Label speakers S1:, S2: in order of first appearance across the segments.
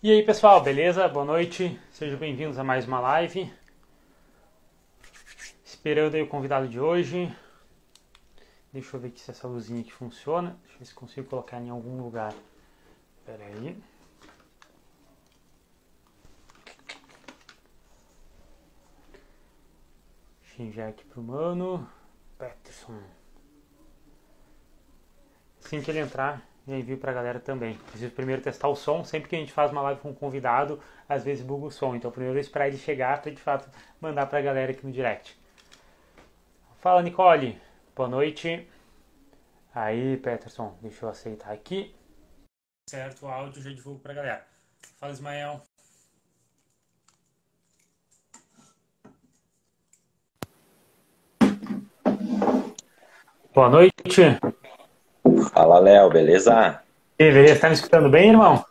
S1: E aí pessoal, beleza? Boa noite, sejam bem-vindos a mais uma live. Esperando aí o convidado de hoje. Deixa eu ver aqui se essa luzinha aqui funciona. Deixa eu ver se consigo colocar em algum lugar. Pera aí. Deixa eu enviar aqui pro mano. Peterson. Assim que ele entrar, eu envio pra galera também. Preciso primeiro testar o som. Sempre que a gente faz uma live com um convidado, às vezes buga o som. Então primeiro eu esperar ele chegar para de fato mandar pra galera aqui no direct. Fala Nicole, boa noite. Aí, Peterson, deixa eu aceitar aqui. Certo, o áudio já divulgo pra galera. Fala Ismael. Boa noite.
S2: Fala, Léo, beleza?
S1: E aí, beleza? Tá me escutando bem, irmão?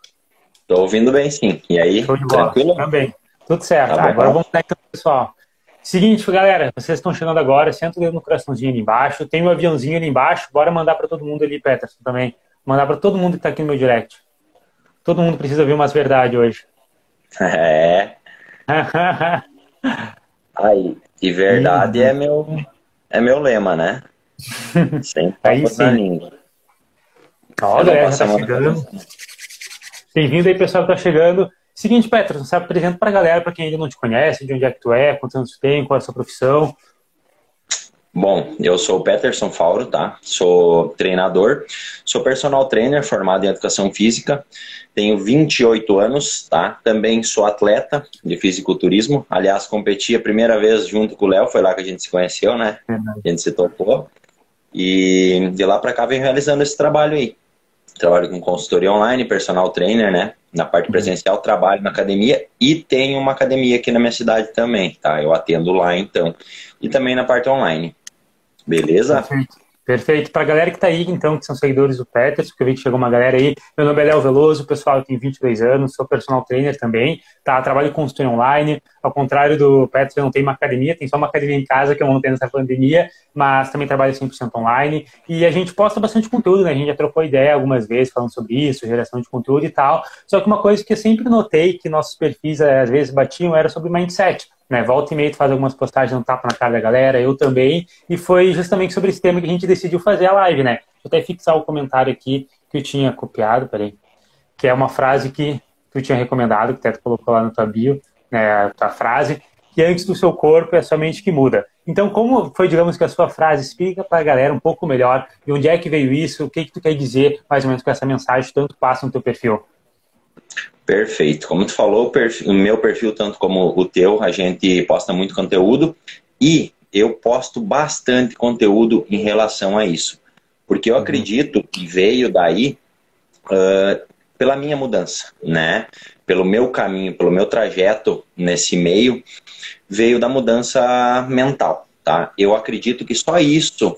S2: Tô ouvindo bem, sim. E aí,
S1: Show de bola.
S2: tranquilo?
S1: Também. Tudo certo.
S2: Tá
S1: Ah, agora vamos lá então, pessoal. Seguinte, galera, vocês estão chegando agora, senta o dedo no coraçãozinho ali embaixo, tem um aviãozinho ali embaixo, bora mandar para todo mundo ali, Peterson, também. Mandar para todo mundo que tá aqui no meu direct. Todo mundo precisa ver umas verdades hoje.
S2: É, aí. E verdade é meu, é meu lema, né? Sempre
S1: Aí sim.
S2: língua. Não
S1: galera, já tá chegando. Bem-vindo aí, pessoal que tá chegando. Seguinte, Peterson, se apresenta pra galera, pra quem ainda não te conhece, de onde é que tu é, quantos anos tu tem, qual é a sua profissão.
S2: Bom, eu sou o Peterson Fauro, tá? Sou treinador, sou personal trainer formado em educação física, tenho 28 anos, tá? Também sou atleta de fisiculturismo. Aliás, competi a primeira vez junto com o Léo, foi lá que a gente se conheceu, né? A gente se tocou. E de lá pra cá venho realizando esse trabalho aí. Trabalho com consultoria online, personal trainer, né? Na parte presencial, trabalho na academia e tenho uma academia aqui na minha cidade também, tá? Eu atendo lá então. E também na parte online. Beleza?
S1: Perfeito. Perfeito. Pra galera que tá aí, então, que são seguidores do Peterson, porque eu vi que chegou uma galera aí. Meu nome é Léo Veloso, pessoal, eu tenho 22 anos, sou personal trainer também, tá? Trabalho com consultoria online. Ao contrário do Peterson, eu não tenho uma academia, tem só uma academia em casa que eu montei nessa pandemia, mas também trabalho 100% online. E a gente posta bastante conteúdo, né? A gente já trocou ideia algumas vezes falando sobre isso, geração de conteúdo e tal. Só que uma coisa que eu sempre notei que nossos perfis eh, às vezes batiam era sobre mindset. Né, volta e meia tu faz algumas postagens, um tapa na cara da galera, eu também, e foi justamente sobre esse tema que a gente decidiu fazer a live, né? Eu até fixar o comentário aqui que eu tinha copiado, peraí, que é uma frase que tu tinha recomendado, que até tu colocou lá no tua bio, né, a tua frase, que antes do seu corpo é somente que muda. Então, como foi, digamos que a sua frase, explica para a galera um pouco melhor de onde é que veio isso, o que que tu quer dizer mais ou menos com essa mensagem, tanto passa no teu perfil.
S2: Perfeito. Como tu falou, o, perfil- o meu perfil, tanto como o teu, a gente posta muito conteúdo e eu posto bastante conteúdo em relação a isso. Porque eu
S1: Uhum.
S2: acredito que veio daí ah, pela minha mudança, né? Pelo meu caminho, pelo meu trajeto nesse meio, veio da mudança mental, tá? Eu acredito que só isso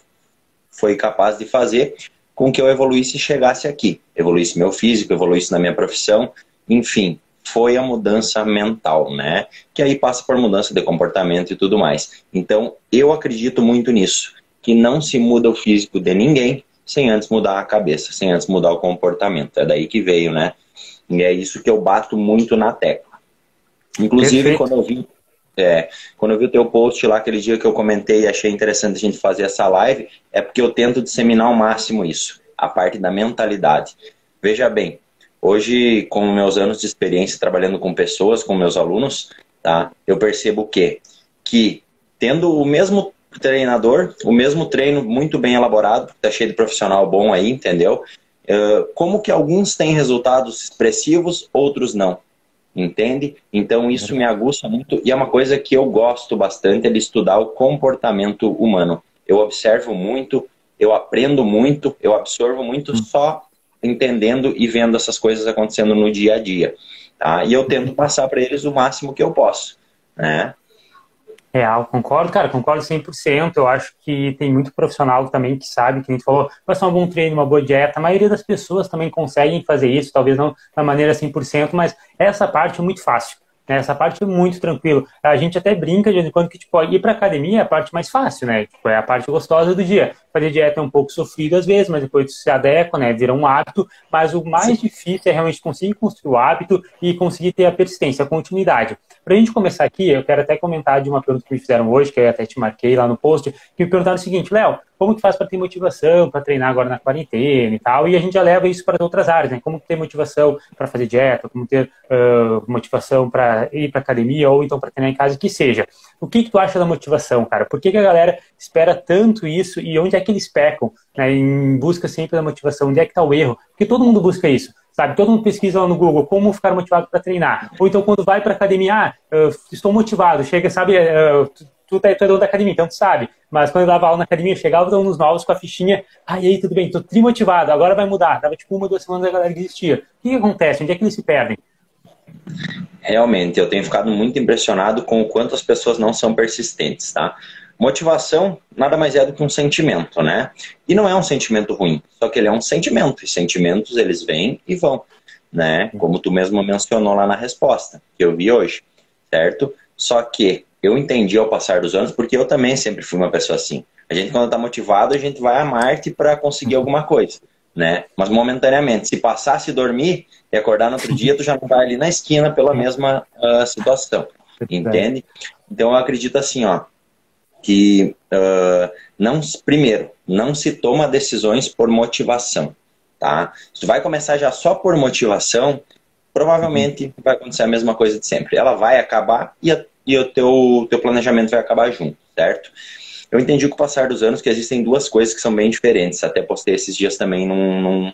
S2: foi capaz de fazer com que eu evoluísse e chegasse aqui. Evoluísse meu físico, evoluísse na minha profissão, enfim, foi a mudança mental, né? Que aí passa por mudança de comportamento e tudo mais. Então, eu acredito muito nisso, que não se muda o físico de ninguém sem antes mudar a cabeça, sem antes mudar o comportamento. É daí que veio, né? E é isso que eu bato muito na tecla. Inclusive,
S1: Perfeito.
S2: quando eu vi é, quando eu vi o teu post lá aquele dia que eu comentei e achei interessante a gente fazer essa live, é porque eu tento disseminar ao máximo isso, a parte da mentalidade. Veja bem, hoje, com meus anos de experiência trabalhando com pessoas, com meus alunos, tá? Eu percebo o quê? Que tendo o mesmo treinador, o mesmo treino muito bem elaborado, tá cheio de profissional bom aí, entendeu? Como que alguns têm resultados expressivos, outros não entende? Então isso me aguça muito e é uma coisa que eu gosto bastante é de estudar o comportamento humano. Eu observo muito, eu aprendo muito, eu absorvo muito só entendendo e vendo essas coisas acontecendo no dia a dia, tá? E eu tento passar para eles o máximo que eu posso, né?
S1: Real, concordo, cara, concordo 100%. Eu acho que tem muito profissional também que sabe, que a gente falou, faça um bom treino, uma boa dieta. A maioria das pessoas também conseguem fazer isso, talvez não da maneira 100%, mas essa parte é muito fácil. né? Essa parte é muito tranquilo. A gente até brinca de vez em quando que tipo, ir para academia é a parte mais fácil, né? Tipo, é a parte gostosa do dia. fazer dieta é um pouco sofrido às vezes, mas depois se adequa, né? Vira um hábito. Mas o mais Sim. difícil é realmente conseguir construir o hábito e conseguir ter a persistência, a continuidade. Para a gente começar aqui, eu quero até comentar de uma pergunta que me fizeram hoje, que eu até te marquei lá no post, que me perguntaram o seguinte, Léo, como que faz para ter motivação, para treinar agora na quarentena e tal, e a gente já leva isso para outras áreas, né? Como ter motivação para fazer dieta, como ter uh, motivação para ir para academia ou então para treinar em casa, que seja. O que, que tu acha da motivação, cara? Por que, que a galera espera tanto isso e onde é que eles pecam né, em busca sempre da motivação? Onde é que está o erro? Porque todo mundo busca isso. Sabe, todo mundo pesquisa lá no Google como ficar motivado para treinar. Ou então, quando vai para academia, ah, estou motivado, chega, sabe, uh, tu tá dono da academia, então tu sabe. Mas quando eu dava aula na academia, chegava uns novos com a fichinha, e aí, tudo bem, tô trimotivado, agora vai mudar. Tava tipo uma, duas semanas a galera desistia. O que, que acontece? Onde é que eles se perdem?
S2: Realmente, eu tenho ficado muito impressionado com o quanto as pessoas não são persistentes, tá? Motivação nada mais é do que um sentimento, né? E não é um sentimento ruim, só que ele é um sentimento, e sentimentos eles vêm e vão, né? Como tu mesmo mencionou lá na resposta que eu vi hoje, certo? Só que eu entendi ao passar dos anos, porque eu também sempre fui uma pessoa assim. A gente, quando está motivado, a gente vai a Marte para conseguir alguma coisa, né? Mas momentaneamente, se passasse dormir e acordar no outro dia, tu já não vai ali na esquina pela mesma uh, situação, entende? Então eu acredito assim, ó, que uh, não, primeiro, não se toma decisões por motivação, tá? Se tu vai começar já só por motivação, provavelmente vai acontecer a mesma coisa de sempre. Ela vai acabar e a e o teu, teu planejamento vai acabar junto, certo? Eu entendi com o passar dos anos que existem duas coisas que são bem diferentes. Até postei esses dias também num, num,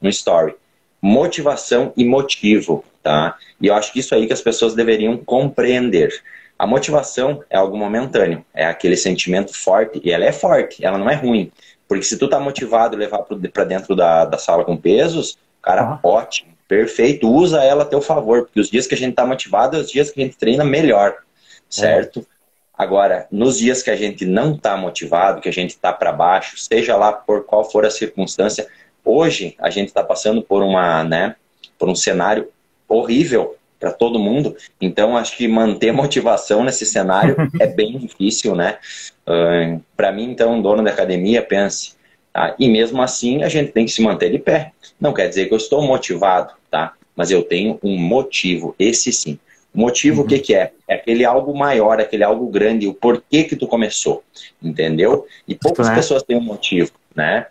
S2: num story. Motivação e motivo, tá? E eu acho que isso aí que as pessoas deveriam compreender. A motivação é algo momentâneo, é aquele sentimento forte, e ela é forte, ela não é ruim. Porque se tu tá motivado a levar para dentro da, da sala com pesos, cara, uhum. ótimo, perfeito, usa ela a teu favor, porque os dias que a gente tá motivado é os dias que a gente treina melhor certo? É. Agora, nos dias que a gente não está motivado, que a gente está para baixo, seja lá por qual for a circunstância, hoje a gente está passando por uma, né, por um cenário horrível para todo mundo. Então, acho que manter motivação nesse cenário é bem difícil, né? Uh, para mim, então, dono da academia, pense. Tá? E mesmo assim, a gente tem que se manter de pé. Não quer dizer que eu estou motivado, tá? Mas eu tenho um motivo, esse sim. Motivo, uhum. o que, que é? É aquele algo maior, aquele algo grande, o porquê que tu começou, entendeu? E poucas é. pessoas têm um motivo, né?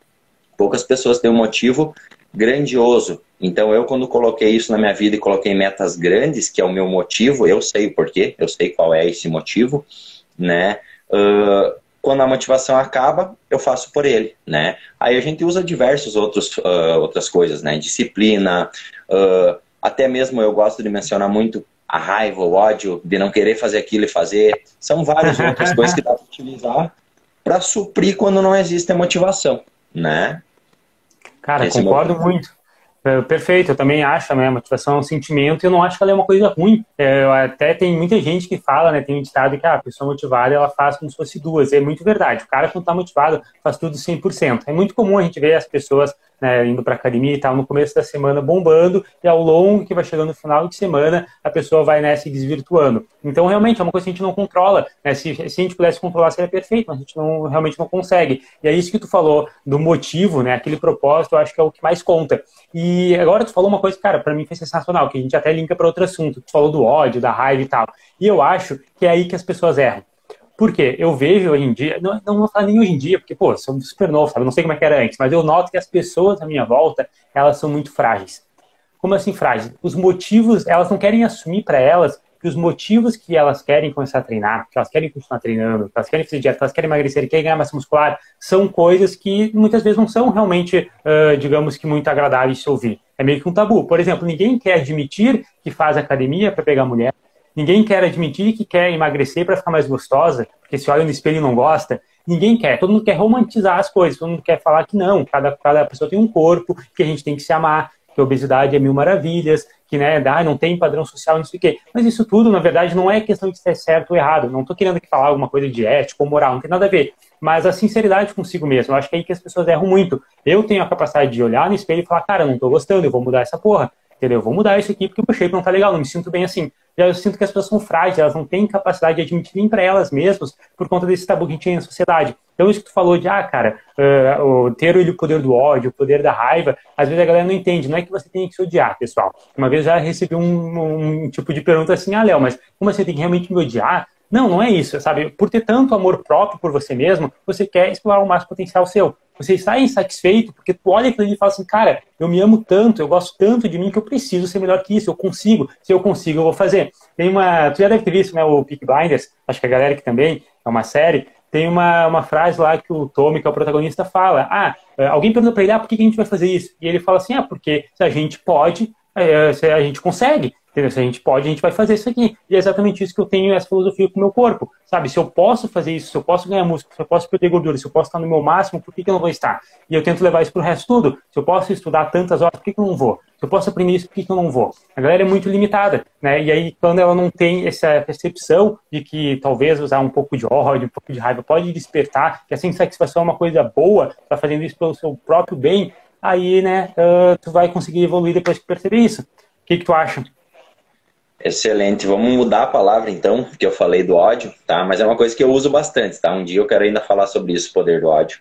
S2: Poucas pessoas têm um motivo grandioso. Então, eu, quando coloquei isso na minha vida e coloquei metas grandes, que é o meu motivo, eu sei o porquê, eu sei qual é esse motivo, né? Uh, quando a motivação acaba, eu faço por ele, né? Aí a gente usa diversos outros uh, outras coisas, né? Disciplina, uh, até mesmo eu gosto de mencionar muito a raiva, o ódio de não querer fazer aquilo e fazer. São várias outras coisas que dá para utilizar para suprir quando não existe a motivação, né?
S1: Cara, Esse é concordo muito. É, perfeito, eu também acho, né? Motivação é um sentimento e eu não acho que ela é uma coisa ruim. É, até tem muita gente que fala, né? Tem um ditado que ah, a pessoa motivada ela faz como se fosse duas. É muito verdade. O cara, quando está motivado, faz tudo 100%. É muito comum a gente ver as pessoas né, indo para academia e tal, no começo da semana bombando, e ao longo que vai chegando no final de semana, a pessoa vai né, se desvirtuando. Então, realmente, é uma coisa que a gente não controla. Né? Se, se a gente pudesse controlar, seria perfeito, mas a gente não, realmente não consegue. E é isso que tu falou do motivo, né, aquele propósito, eu acho que é o que mais conta. E agora tu falou uma coisa, cara, para mim foi sensacional, que a gente até linka para outro assunto. Tu falou do ódio, da raiva e tal. E eu acho que é aí que as pessoas erram. Porque eu vejo hoje em dia, não, não vou falar nem hoje em dia, porque, pô, sou super novo, sabe? Não sei como é que era antes, mas eu noto que as pessoas à minha volta, elas são muito frágeis. Como assim frágeis? Os motivos, elas não querem assumir para elas que os motivos que elas querem começar a treinar, que elas querem continuar treinando, que elas querem fazer dieta, que elas querem emagrecer, que querem ganhar massa muscular, são coisas que muitas vezes não são realmente, uh, digamos que, muito agradáveis de se ouvir. É meio que um tabu. Por exemplo, ninguém quer admitir que faz academia para pegar mulher, Ninguém quer admitir que quer emagrecer para ficar mais gostosa, porque se olha no espelho e não gosta. Ninguém quer. Todo mundo quer romantizar as coisas. Todo mundo quer falar que não. Cada, cada pessoa tem um corpo, que a gente tem que se amar, que a obesidade é mil maravilhas, que né, dá, não tem padrão social, não sei o quê. Mas isso tudo, na verdade, não é questão de ser certo ou errado. Não estou querendo aqui falar alguma coisa de ética ou moral, não tem nada a ver. Mas a sinceridade consigo mesmo. Eu acho que é aí que as pessoas erram muito. Eu tenho a capacidade de olhar no espelho e falar, cara, não estou gostando, eu vou mudar essa porra. Entendeu? Eu vou mudar isso aqui porque o shape não tá legal, não me sinto bem assim. já eu sinto que as pessoas são frágeis, elas não têm capacidade de admitir para elas mesmas por conta desse tabu que a gente tem na sociedade. Então, isso que tu falou de, ah, cara, uh, ter o poder do ódio, o poder da raiva, às vezes a galera não entende. Não é que você tem que se odiar, pessoal. Uma vez já recebi um, um tipo de pergunta assim, ah, Léo, mas como você tem que realmente me odiar? Não, não é isso, sabe? Por ter tanto amor próprio por você mesmo, você quer explorar o máximo potencial seu. Você está insatisfeito porque tu olha aquilo e fala assim, cara, eu me amo tanto, eu gosto tanto de mim que eu preciso ser melhor que isso, eu consigo, se eu consigo, eu vou fazer. Tem uma, tu já deve ter visto, né, o Peak Blinders, acho que a galera que também, é uma série, tem uma, uma frase lá que o Tommy, que é o protagonista, fala, ah, alguém pergunta para ele, ah, por que a gente vai fazer isso? E ele fala assim, ah, porque se a gente pode, é, se a gente consegue. Entendeu? Se a gente pode, a gente vai fazer isso aqui. E é exatamente isso que eu tenho essa filosofia com o meu corpo. Sabe? Se eu posso fazer isso, se eu posso ganhar músculo, se eu posso perder gordura, se eu posso estar no meu máximo, por que, que eu não vou estar? E eu tento levar isso para o resto tudo. Se eu posso estudar tantas horas, por que, que eu não vou? Se eu posso aprender isso, por que, que eu não vou? A galera é muito limitada, né? E aí, quando ela não tem essa percepção de que talvez usar um pouco de ódio, um pouco de raiva pode despertar, que essa insatisfação é uma coisa boa, tá fazendo isso pelo seu próprio bem, aí, né, uh, tu vai conseguir evoluir depois que perceber isso. O que, que tu acha?
S2: Excelente. Vamos mudar a palavra então, porque eu falei do ódio, tá? Mas é uma coisa que eu uso bastante, tá? Um dia eu quero ainda falar sobre isso, poder do ódio.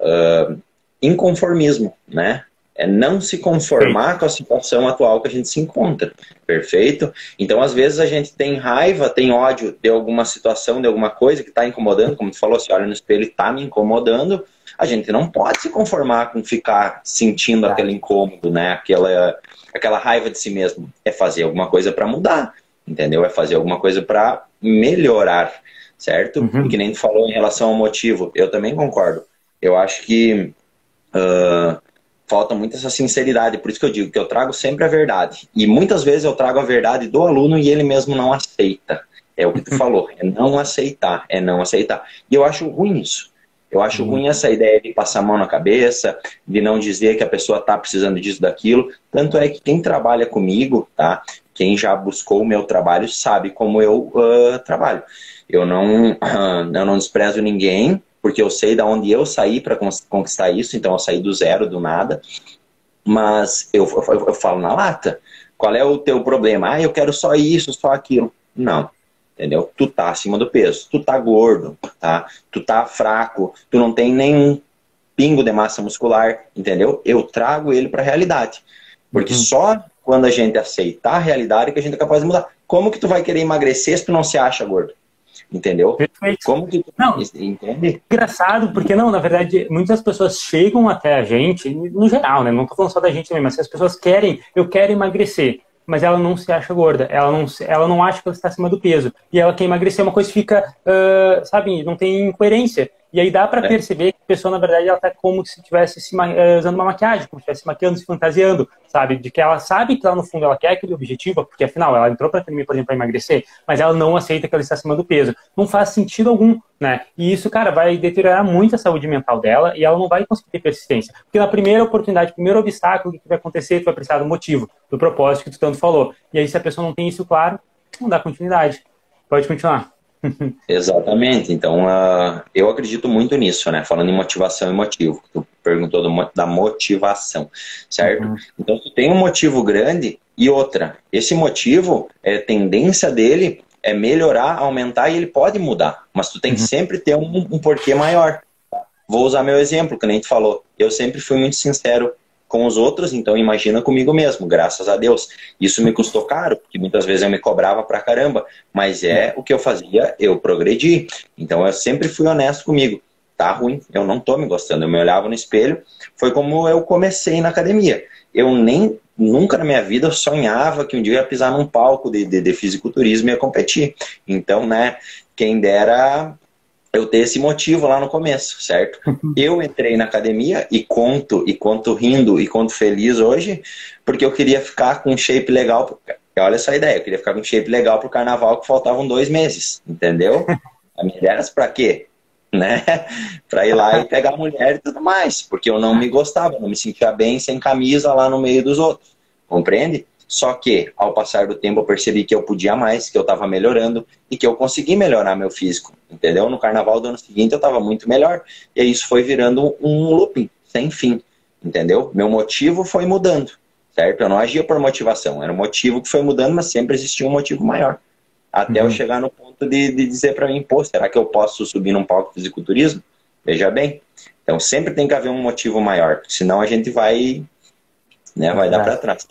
S2: Uh, inconformismo, né? É não se conformar com a situação atual que a gente se encontra. Perfeito? Então, às vezes, a gente tem raiva, tem ódio de alguma situação, de alguma coisa que está incomodando, como tu falou, se olha no espelho e está me incomodando, a gente não pode se conformar com ficar sentindo aquele incômodo, né? Aquela, aquela raiva de si mesmo. É fazer alguma coisa para mudar, entendeu? É fazer alguma coisa para melhorar, certo? Uhum. E que nem tu falou em relação ao motivo, eu também concordo. Eu acho que uh, falta muito essa sinceridade, por isso que eu digo que eu trago sempre a verdade. E muitas vezes eu trago a verdade do aluno e ele mesmo não aceita. É o que tu falou, é não aceitar, é não aceitar. E eu acho ruim isso. Eu acho uhum. ruim essa ideia de passar a mão na cabeça, de não dizer que a pessoa está precisando disso, daquilo. Tanto é que quem trabalha comigo, tá? Quem já buscou o meu trabalho sabe como eu uh, trabalho. Eu não, uh, eu não desprezo ninguém, porque eu sei de onde eu saí para conquistar isso, então eu saí do zero, do nada. Mas eu, eu, eu falo na lata. Qual é o teu problema? Ah, eu quero só isso, só aquilo. Não entendeu? Tu tá acima do peso, tu tá gordo, tá? Tu tá fraco, tu não tem nenhum pingo de massa muscular, entendeu? Eu trago ele para a realidade. Porque uhum. só quando a gente aceitar a realidade que a gente é capaz de mudar. Como que tu vai querer emagrecer se tu não se acha gordo? Entendeu?
S1: Perfeito. Como que tu... não, entende? Engraçado, porque não, na verdade, muitas pessoas chegam até a gente, no geral, né? Não tô falando só da gente mesmo, mas as pessoas querem, eu quero emagrecer mas ela não se acha gorda, ela não, ela não acha que ela está acima do peso. E ela quer emagrecer, uma coisa fica, uh, sabe, não tem incoerência. E aí dá para é. perceber que a pessoa, na verdade, ela tá como se estivesse uh, usando uma maquiagem, como se estivesse maquiando, se fantasiando, sabe? De que ela sabe que lá no fundo ela quer aquele objetivo, porque afinal ela entrou para academia, por exemplo, para emagrecer, mas ela não aceita que ela está acima do peso. Não faz sentido algum, né? E isso, cara, vai deteriorar muito a saúde mental dela e ela não vai conseguir ter persistência. Porque na primeira oportunidade, primeiro obstáculo, que vai acontecer? Tu vai precisar do motivo, do propósito que tu tanto falou. E aí, se a pessoa não tem isso claro, não dá continuidade. Pode continuar.
S2: Exatamente. Então, uh, eu acredito muito nisso, né? Falando em motivação e motivo. Tu perguntou do, da motivação, certo? Uhum. Então, tu tem um motivo grande e outra. Esse motivo, é tendência dele é melhorar, aumentar e ele pode mudar. Mas tu tem uhum. que sempre ter um, um porquê maior. Vou usar meu exemplo, que nem tu falou. Eu sempre fui muito sincero com os outros, então imagina comigo mesmo, graças a Deus. Isso me custou caro, porque muitas vezes eu me cobrava pra caramba, mas é o que eu fazia, eu progredi. Então eu sempre fui honesto comigo. Tá ruim, eu não tô me gostando. Eu me olhava no espelho, foi como eu comecei na academia. Eu nem, nunca na minha vida sonhava que um dia eu ia pisar num palco de, de, de fisiculturismo e ia competir. Então, né, quem dera eu ter esse motivo lá no começo, certo? Uhum. Eu entrei na academia e conto, e conto rindo, e conto feliz hoje, porque eu queria ficar com um shape legal. Olha essa ideia, eu queria ficar com um shape legal pro carnaval que faltavam dois meses, entendeu? A minha ideia era pra quê? Né? pra ir lá e pegar a mulher e tudo mais, porque eu não me gostava, não me sentia bem sem camisa lá no meio dos outros, compreende? Só que, ao passar do tempo, eu percebi que eu podia mais, que eu estava melhorando e que eu consegui melhorar meu físico, entendeu? No carnaval do ano seguinte eu estava muito melhor. E isso foi virando um looping, sem fim, entendeu? Meu motivo foi mudando, certo? Eu não agia por motivação, era um motivo que foi mudando, mas sempre existia um motivo maior. Até uhum. eu chegar no ponto de, de dizer para mim, pô, será que eu posso subir num palco de fisiculturismo? Veja bem. Então sempre tem que haver um motivo maior, senão a gente vai, né, vai dar para trás.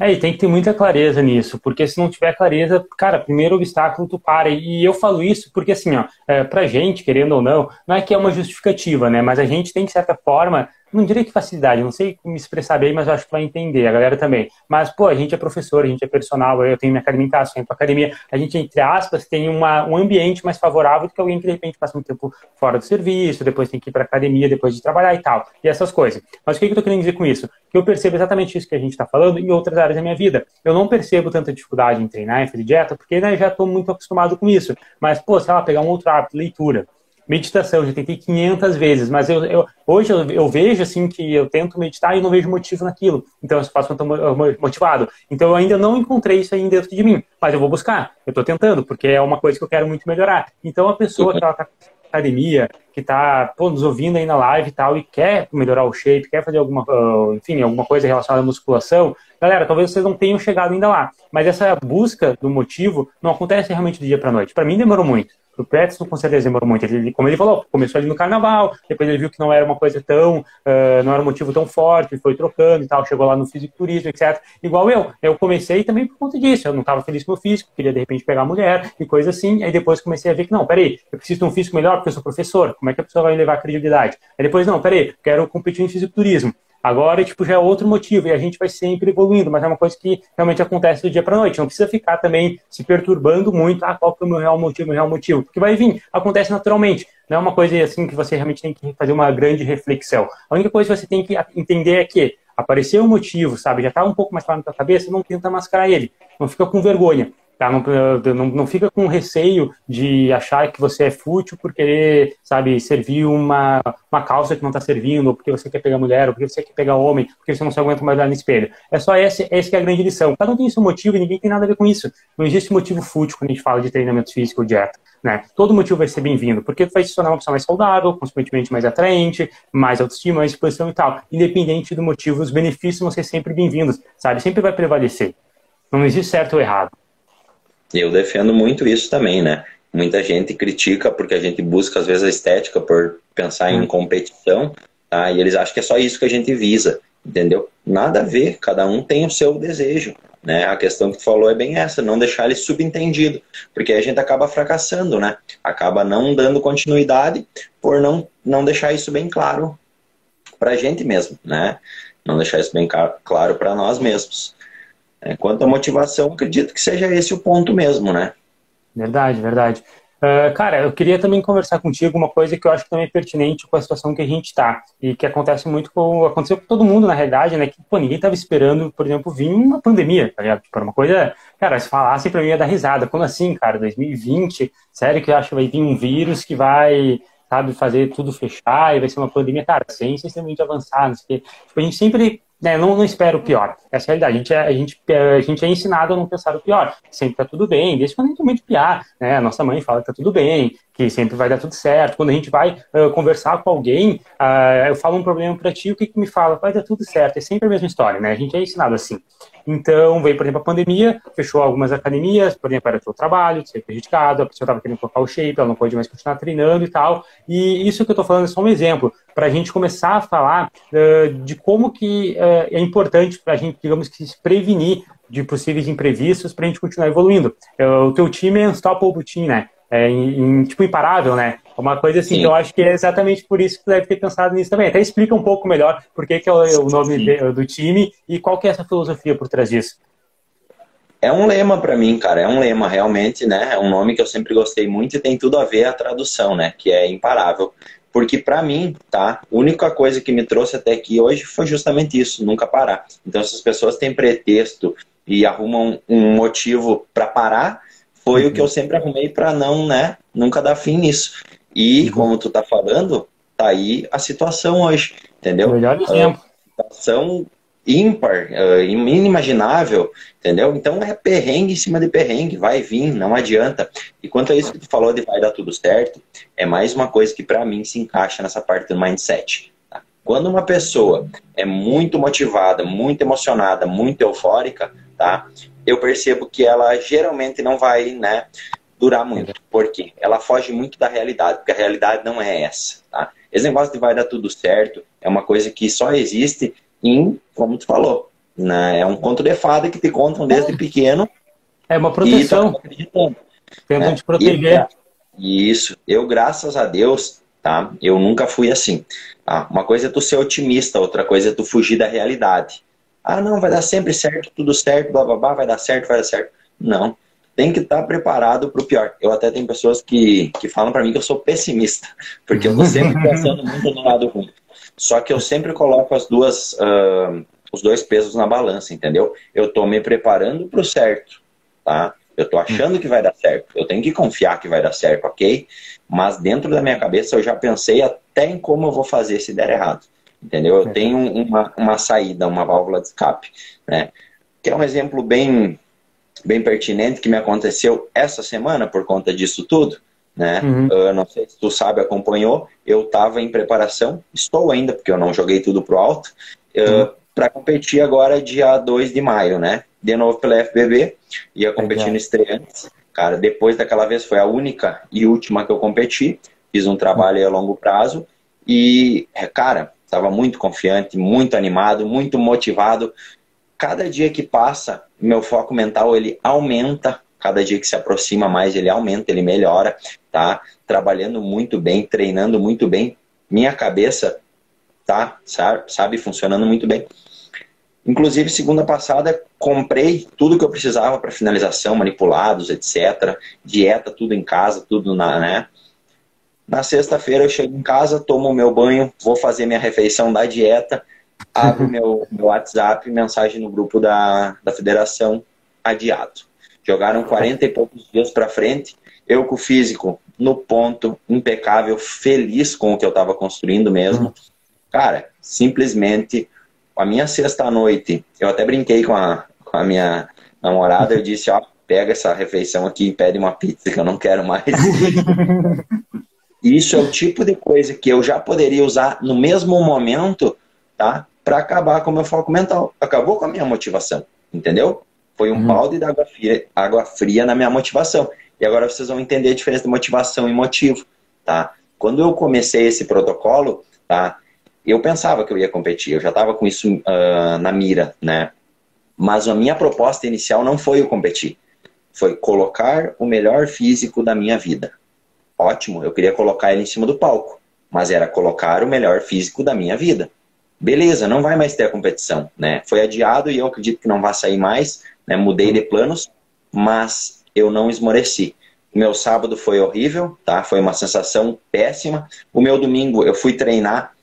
S1: É, e tem que ter muita clareza nisso, porque se não tiver clareza, cara, primeiro obstáculo tu para. E eu falo isso porque, assim, ó, é, pra gente, querendo ou não, não é que é uma justificativa, né? Mas a gente tem, de certa forma, não diria que facilidade, não sei me expressar bem, mas eu acho que vai entender, a galera também. Mas, pô, a gente é professor, a gente é personal, eu tenho minha academia em casa, eu pra academia, a gente, entre aspas, tem uma, um ambiente mais favorável do que alguém que, de repente, passa um tempo fora do serviço, depois tem que ir pra academia, depois de trabalhar e tal, e essas coisas. Mas o que, que eu tô querendo dizer com isso? Que eu percebo exatamente isso que a gente está falando em outras áreas da minha vida. Eu não percebo tanta dificuldade em treinar, em fazer dieta, porque né, já estou muito acostumado com isso. Mas, pô, sei lá, pegar um outro hábito, leitura meditação, já tentei 500 vezes, mas eu, eu hoje eu, eu, vejo assim que eu tento meditar e não vejo motivo naquilo. Então eu faço quando estou motivado. Então eu ainda não encontrei isso aí dentro de mim, mas eu vou buscar. Eu estou tentando, porque é uma coisa que eu quero muito melhorar. Então a pessoa que está academia, que está nos ouvindo aí na live e tal, e quer melhorar o shape, quer fazer alguma, uh, enfim, alguma coisa relacionada à musculação, galera, talvez vocês não tenham chegado ainda lá. Mas essa busca do motivo não acontece realmente do dia para noite. Para mim demorou muito. O Peterson com certeza demorou muito. Ele, como ele falou, começou ali no carnaval, depois ele viu que não era uma coisa tão, uh, não era um motivo tão forte, foi trocando e tal, chegou lá no fisiculturismo, etc. Igual eu, eu comecei também por conta disso. Eu não estava feliz com o físico, queria de repente pegar mulher e coisa assim. Aí depois comecei a ver que não, peraí, eu preciso de um físico melhor porque eu sou professor. Como é que a pessoa vai levar a credibilidade? Aí depois, não, peraí, quero competir em fisiculturismo. Agora, tipo, já é outro motivo e a gente vai sempre evoluindo, mas é uma coisa que realmente acontece do dia para noite. Não precisa ficar também se perturbando muito, ah, qual que é o meu real motivo, meu real motivo, porque vai vir, acontece naturalmente. Não é uma coisa assim que você realmente tem que fazer uma grande reflexão. A única coisa que você tem que entender é que apareceu um motivo, sabe, já está um pouco mais claro na tua cabeça, não tenta mascarar ele, não fica com vergonha. Tá? Não, não, não fica com receio de achar que você é fútil por querer, sabe, servir uma, uma calça que não está servindo, ou porque você quer pegar mulher, ou porque você quer pegar homem, porque você não se aguenta mais olhar no espelho. É só esse que é a grande lição. Cada um tem seu motivo e ninguém tem nada a ver com isso. Não existe motivo fútil quando a gente fala de treinamento físico ou dieta. Né? Todo motivo vai ser bem-vindo, porque vai se tornar uma pessoa mais saudável, consequentemente mais atraente, mais autoestima, mais disposição e tal. Independente do motivo, os benefícios vão ser sempre bem-vindos, sabe? Sempre vai prevalecer. Não existe certo ou errado.
S2: Eu defendo muito isso também, né? Muita gente critica porque a gente busca, às vezes, a estética por pensar em hum. competição, tá? E eles acham que é só isso que a gente visa, entendeu? Nada a ver, cada um tem o seu desejo, né? A questão que tu falou é bem essa, não deixar ele subentendido, porque a gente acaba fracassando, né? Acaba não dando continuidade por não, não deixar isso bem claro pra gente mesmo, né? Não deixar isso bem claro para nós mesmos. É, quanto à motivação, acredito que seja esse o ponto mesmo, né?
S1: Verdade, verdade. Uh, cara, eu queria também conversar contigo uma coisa que eu acho que também é pertinente com a situação que a gente está e que acontece muito com aconteceu com todo mundo na realidade, né? Que pô, ninguém estava esperando, por exemplo, vir uma pandemia, tá ligado? Tipo, era uma coisa, cara, se falasse para mim ia dar risada. Como assim, cara? 2020, sério que eu acho que vai vir um vírus que vai sabe, fazer tudo fechar e vai ser uma pandemia, cara, ciência extremamente avançada, tipo, a gente sempre né, não, não espera o pior. Essa é a realidade. A gente, é, a, gente, a gente é ensinado a não pensar o pior. Sempre tá tudo bem, desde quando a gente é muito piar. Né? A nossa mãe fala que tá tudo bem, que sempre vai dar tudo certo. Quando a gente vai uh, conversar com alguém, uh, eu falo um problema para ti, o que, que me fala? Vai dar tudo certo. É sempre a mesma história, né? A gente é ensinado assim. Então, veio, por exemplo, a pandemia, fechou algumas academias, por exemplo, era o trabalho, ser prejudicado, a pessoa estava querendo colocar o shape, ela não pode mais continuar treinando e tal. E isso que eu estou falando é só um exemplo, para a gente começar a falar uh, de como que é importante para a gente, digamos que, se prevenir de possíveis imprevistos para a gente continuar evoluindo. Uh, o teu time é unstoppable team, né? É, em, em, tipo imparável, né? Uma coisa assim eu acho que é exatamente por isso que tu deve ter pensado nisso também. Até explica um pouco melhor por que, que é o, o nome de, do time e qual que é essa filosofia por trás disso.
S2: É um lema para mim, cara. É um lema, realmente, né? É um nome que eu sempre gostei muito e tem tudo a ver a tradução, né? Que é imparável. Porque para mim, tá? A única coisa que me trouxe até aqui hoje foi justamente isso, nunca parar. Então, se as pessoas têm pretexto e arrumam um motivo para parar, foi uhum. o que eu sempre arrumei para não, né? Nunca dar fim nisso. E, uhum. como tu tá falando, tá aí a situação hoje, entendeu?
S1: Melhor exemplo.
S2: A situação ímpar, uh, inimaginável, entendeu? Então é perrengue em cima de perrengue, vai vir, não adianta. E quanto a isso que tu falou de vai dar tudo certo, é mais uma coisa que para mim se encaixa nessa parte do mindset. Tá? Quando uma pessoa é muito motivada, muito emocionada, muito eufórica, tá? Eu percebo que ela geralmente não vai, né, durar muito. Por quê? Ela foge muito da realidade, porque a realidade não é essa, tá? Esse negócio de vai dar tudo certo é uma coisa que só existe em, como tu falou, né? é um conto de fada que te contam desde pequeno.
S1: É uma proteção.
S2: Tentam é, te proteger. E, isso. Eu, graças a Deus, tá? Eu nunca fui assim. Tá? Uma coisa é tu ser otimista, outra coisa é tu fugir da realidade. Ah, não, vai dar sempre certo, tudo certo, blá blá blá, vai dar certo, vai dar certo. Não tem que estar preparado para o pior. Eu até tenho pessoas que, que falam para mim que eu sou pessimista, porque eu estou sempre pensando muito no lado ruim. Só que eu sempre coloco as duas, uh, os dois pesos na balança, entendeu? Eu estou me preparando para o certo, tá? Eu estou achando que vai dar certo. Eu tenho que confiar que vai dar certo, ok? Mas dentro da minha cabeça eu já pensei até em como eu vou fazer se der errado, entendeu? Eu tenho uma, uma saída, uma válvula de escape, né? Que é um exemplo bem bem pertinente que me aconteceu essa semana por conta disso tudo, né? Uhum. Uh, não sei se tu sabe, acompanhou, eu estava em preparação, estou ainda, porque eu não joguei tudo pro alto, uh, uhum. para competir agora dia 2 de maio, né? De novo pela FBB, ia competir no estreantes. Cara, depois daquela vez foi a única e última que eu competi, fiz um trabalho a longo prazo e, é, cara, estava muito confiante, muito animado, muito motivado. Cada dia que passa, meu foco mental ele aumenta cada dia que se aproxima mais, ele aumenta, ele melhora, tá? Trabalhando muito bem, treinando muito bem. Minha cabeça tá, sabe, funcionando muito bem. Inclusive, segunda passada, comprei tudo que eu precisava para finalização, manipulados, etc. Dieta, tudo em casa, tudo na, né? Na sexta-feira eu chego em casa, tomo meu banho, vou fazer minha refeição da dieta, abro meu, meu WhatsApp, mensagem no grupo da, da federação, adiado. Jogaram 40 e poucos dias para frente, eu com o físico no ponto, impecável, feliz com o que eu estava construindo mesmo. Cara, simplesmente, a minha sexta-noite, eu até brinquei com a, com a minha namorada, eu disse, ó, pega essa refeição aqui e pede uma pizza que eu não quero mais. Isso é o tipo de coisa que eu já poderia usar no mesmo momento tá? Para acabar com o meu foco mental. Acabou com a minha motivação, entendeu? Foi um uhum. balde de água fria, água fria na minha motivação. E agora vocês vão entender a diferença de motivação e motivo, tá? Quando eu comecei esse protocolo, tá? Eu pensava que eu ia competir, eu já estava com isso uh, na mira, né? Mas a minha proposta inicial não foi o competir, foi colocar o melhor físico da minha vida. Ótimo, eu queria colocar ele em cima do palco, mas era colocar o melhor físico da minha vida beleza, não vai mais ter a competição, né? Foi adiado e eu acredito que não vai sair mais, né? Mudei de planos, mas eu não esmoreci. O meu sábado foi horrível, tá? Foi uma sensação péssima. O meu domingo eu fui treinar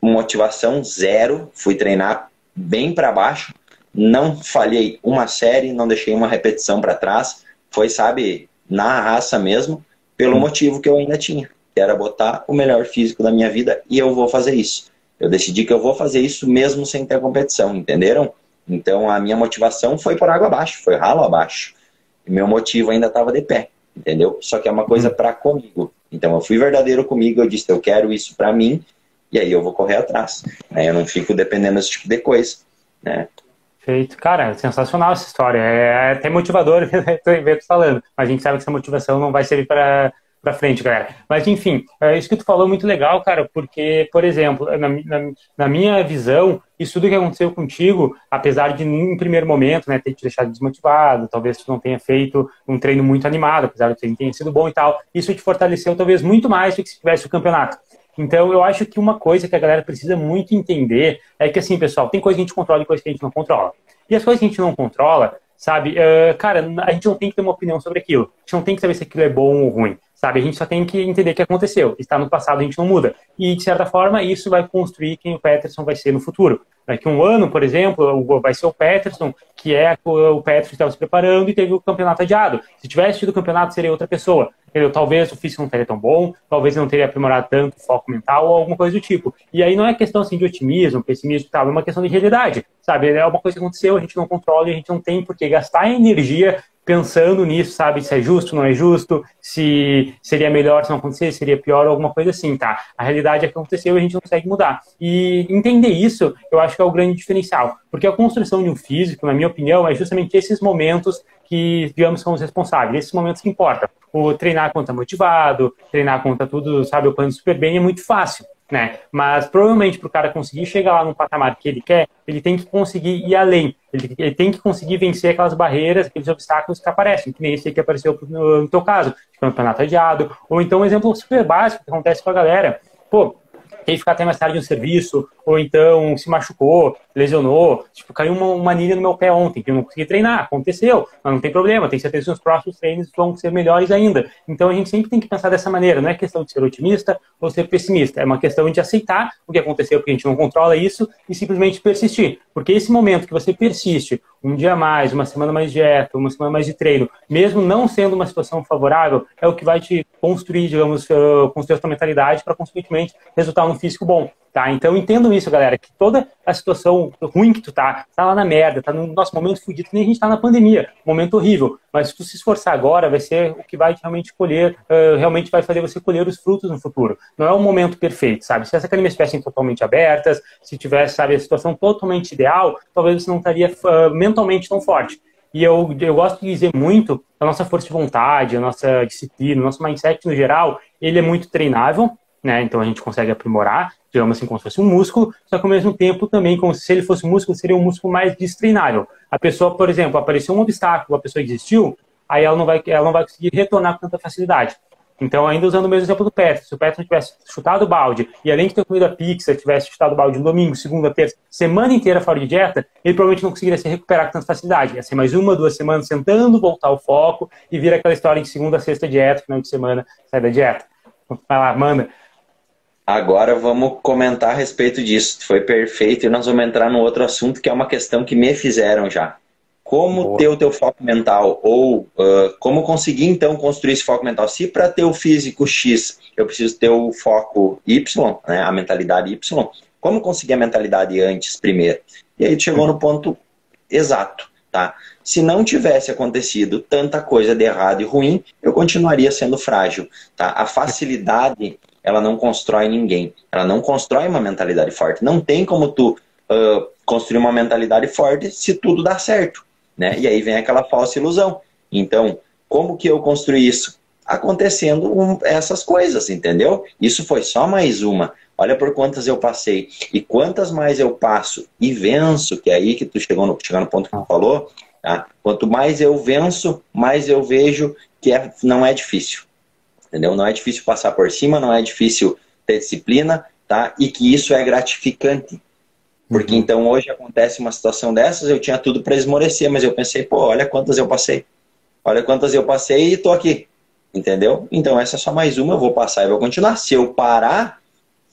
S2: motivação zero, fui treinar bem para baixo, não falhei uma série, não deixei uma repetição para trás, foi, sabe, na raça mesmo, pelo motivo que eu ainda tinha, que era botar o melhor físico da minha vida e eu vou fazer isso. Eu decidi que eu vou fazer isso mesmo sem ter competição, entenderam? Então a minha motivação foi por água abaixo, foi ralo abaixo. E meu motivo ainda estava de pé, entendeu? Só que é uma coisa para comigo. Então eu fui verdadeiro comigo, eu disse eu quero isso para mim e aí eu vou correr atrás. Né? Eu não fico dependendo desse tipo de coisa, né?
S1: Feito. Cara, sensacional essa história. É até motivador ver tu falando. Mas a gente sabe que essa motivação não vai servir para para frente, galera. Mas, enfim, é isso que tu falou muito legal, cara, porque, por exemplo, na, na, na, minha visão, isso tudo que aconteceu contigo, apesar de, num primeiro momento, né, ter te deixado desmotivado, talvez tu não tenha feito um treino muito animado, apesar de ter sido bom e tal, isso te fortaleceu talvez muito mais do que se tivesse o campeonato. Então, eu acho que uma coisa que a galera precisa muito entender é que, assim, pessoal, tem coisa que a gente controla e coisa que a gente não controla. E as coisas que a gente não controla, sabe, uh, cara, a gente não tem que ter uma opinião sobre aquilo. A gente não tem que saber se aquilo é bom ou ruim. Sabe? A gente só tem que entender o que aconteceu. Está no passado, a gente não muda. E, de certa forma, isso vai construir quem o Peterson vai ser no futuro. Daqui um ano, por exemplo, vai ser o Peterson, que é o Peterson que estava se preparando e teve o campeonato adiado. Se tivesse tido o campeonato, seria outra pessoa. Entendeu? Talvez o físico não teria tão bom, talvez não teria aprimorado tanto o foco mental ou alguma coisa do tipo. E aí não é questão assim, de otimismo, pessimismo e tal, é uma questão de realidade, sabe? É uma coisa que aconteceu, a gente não controla e a gente não tem por que gastar energia pensando nisso, sabe? Se é justo, não é justo, se seria melhor se não acontecer, seria pior, alguma coisa assim, tá? A realidade é que aconteceu e a gente não consegue mudar. E entender isso, eu acho que é o grande diferencial. Porque a construção de um físico, na minha opinião, é justamente esses momentos que, digamos, são os responsáveis, esses momentos que importam. O treinar quando tá motivado, treinar quando tá tudo, sabe, o plano super bem é muito fácil né? Mas provavelmente para o cara conseguir chegar lá no patamar que ele quer, ele tem que conseguir ir além. Ele, ele, tem que conseguir vencer aquelas barreiras, aqueles obstáculos que aparecem, que nem esse que apareceu no, no teu caso, campeonato adiado, ou então um exemplo super básico que acontece com a galera. Pô, tem que ficar até mais tarde no serviço, ou então se machucou, lesionou, tipo, caiu uma, uma anilha no meu pé ontem, que eu não consegui treinar, aconteceu, mas não tem problema, tenho certeza que os próximos treinos vão ser melhores ainda. Então a gente sempre tem que pensar dessa maneira, não é questão de ser otimista ou ser pessimista, é uma questão de aceitar o que aconteceu, porque a gente não controla isso, e simplesmente persistir. Porque esse momento que você persiste, um dia mais, uma semana mais de dieta, uma semana mais de treino, mesmo não sendo uma situação favorável, é o que vai te construir, digamos, construir a sua mentalidade para, consequentemente, resultar num físico bom. Tá? Então entendam isso, galera, que toda a situação ruim que tu tá, tá lá na merda, tá no nosso momento fudido, nem a gente tá na pandemia, momento horrível. Mas se tu se esforçar agora, vai ser o que vai realmente colher, uh, realmente vai fazer você colher os frutos no futuro. Não é um momento perfeito, sabe? Se essa academias estivessem totalmente abertas, se tivesse, sabe, a situação totalmente ideal, talvez você não estaria uh, mentalmente tão forte. E eu, eu gosto de dizer muito a nossa força de vontade, a nossa disciplina, o nosso mindset no geral, ele é muito treinável, né? Então a gente consegue aprimorar, digamos assim, como se fosse um músculo, só que ao mesmo tempo também, como se ele fosse um músculo, seria um músculo mais destreinável. A pessoa, por exemplo, apareceu um obstáculo, a pessoa desistiu, aí ela não vai, ela não vai conseguir retornar com tanta facilidade. Então, ainda usando o mesmo exemplo do Petro, se o Petro tivesse chutado o balde e além de ter comido a pizza, tivesse chutado o balde no domingo, segunda, terça, semana inteira fora de dieta, ele provavelmente não conseguiria se recuperar com tanta facilidade. Ia ser mais uma, duas semanas tentando voltar ao foco e vir aquela história de segunda sexta dieta, final de semana sai da dieta. Vai lá, manda.
S2: Agora vamos comentar a respeito disso. Foi perfeito e nós vamos entrar num outro assunto que é uma questão que me fizeram já. Como Boa. ter o teu foco mental ou uh, como conseguir então construir esse foco mental? Se para ter o físico X eu preciso ter o foco Y, né, a mentalidade Y, como conseguir a mentalidade antes primeiro? E aí chegou no ponto exato, tá? Se não tivesse acontecido tanta coisa de errado e ruim, eu continuaria sendo frágil, tá? A facilidade ela não constrói ninguém. Ela não constrói uma mentalidade forte. Não tem como tu uh, construir uma mentalidade forte se tudo dá certo. Né? E aí vem aquela falsa ilusão. Então, como que eu construí isso? Acontecendo um, essas coisas, entendeu? Isso foi só mais uma. Olha por quantas eu passei. E quantas mais eu passo e venço, que é aí que tu chegou no, chegou no ponto que tu falou. Tá? Quanto mais eu venço, mais eu vejo que é, não é difícil entendeu? Não é difícil passar por cima, não é difícil ter disciplina, tá? E que isso é gratificante. Porque uhum. então hoje acontece uma situação dessas, eu tinha tudo para esmorecer, mas eu pensei, pô, olha quantas eu passei. Olha quantas eu passei e tô aqui. Entendeu? Então essa é só mais uma, eu vou passar e vou continuar. Se eu parar,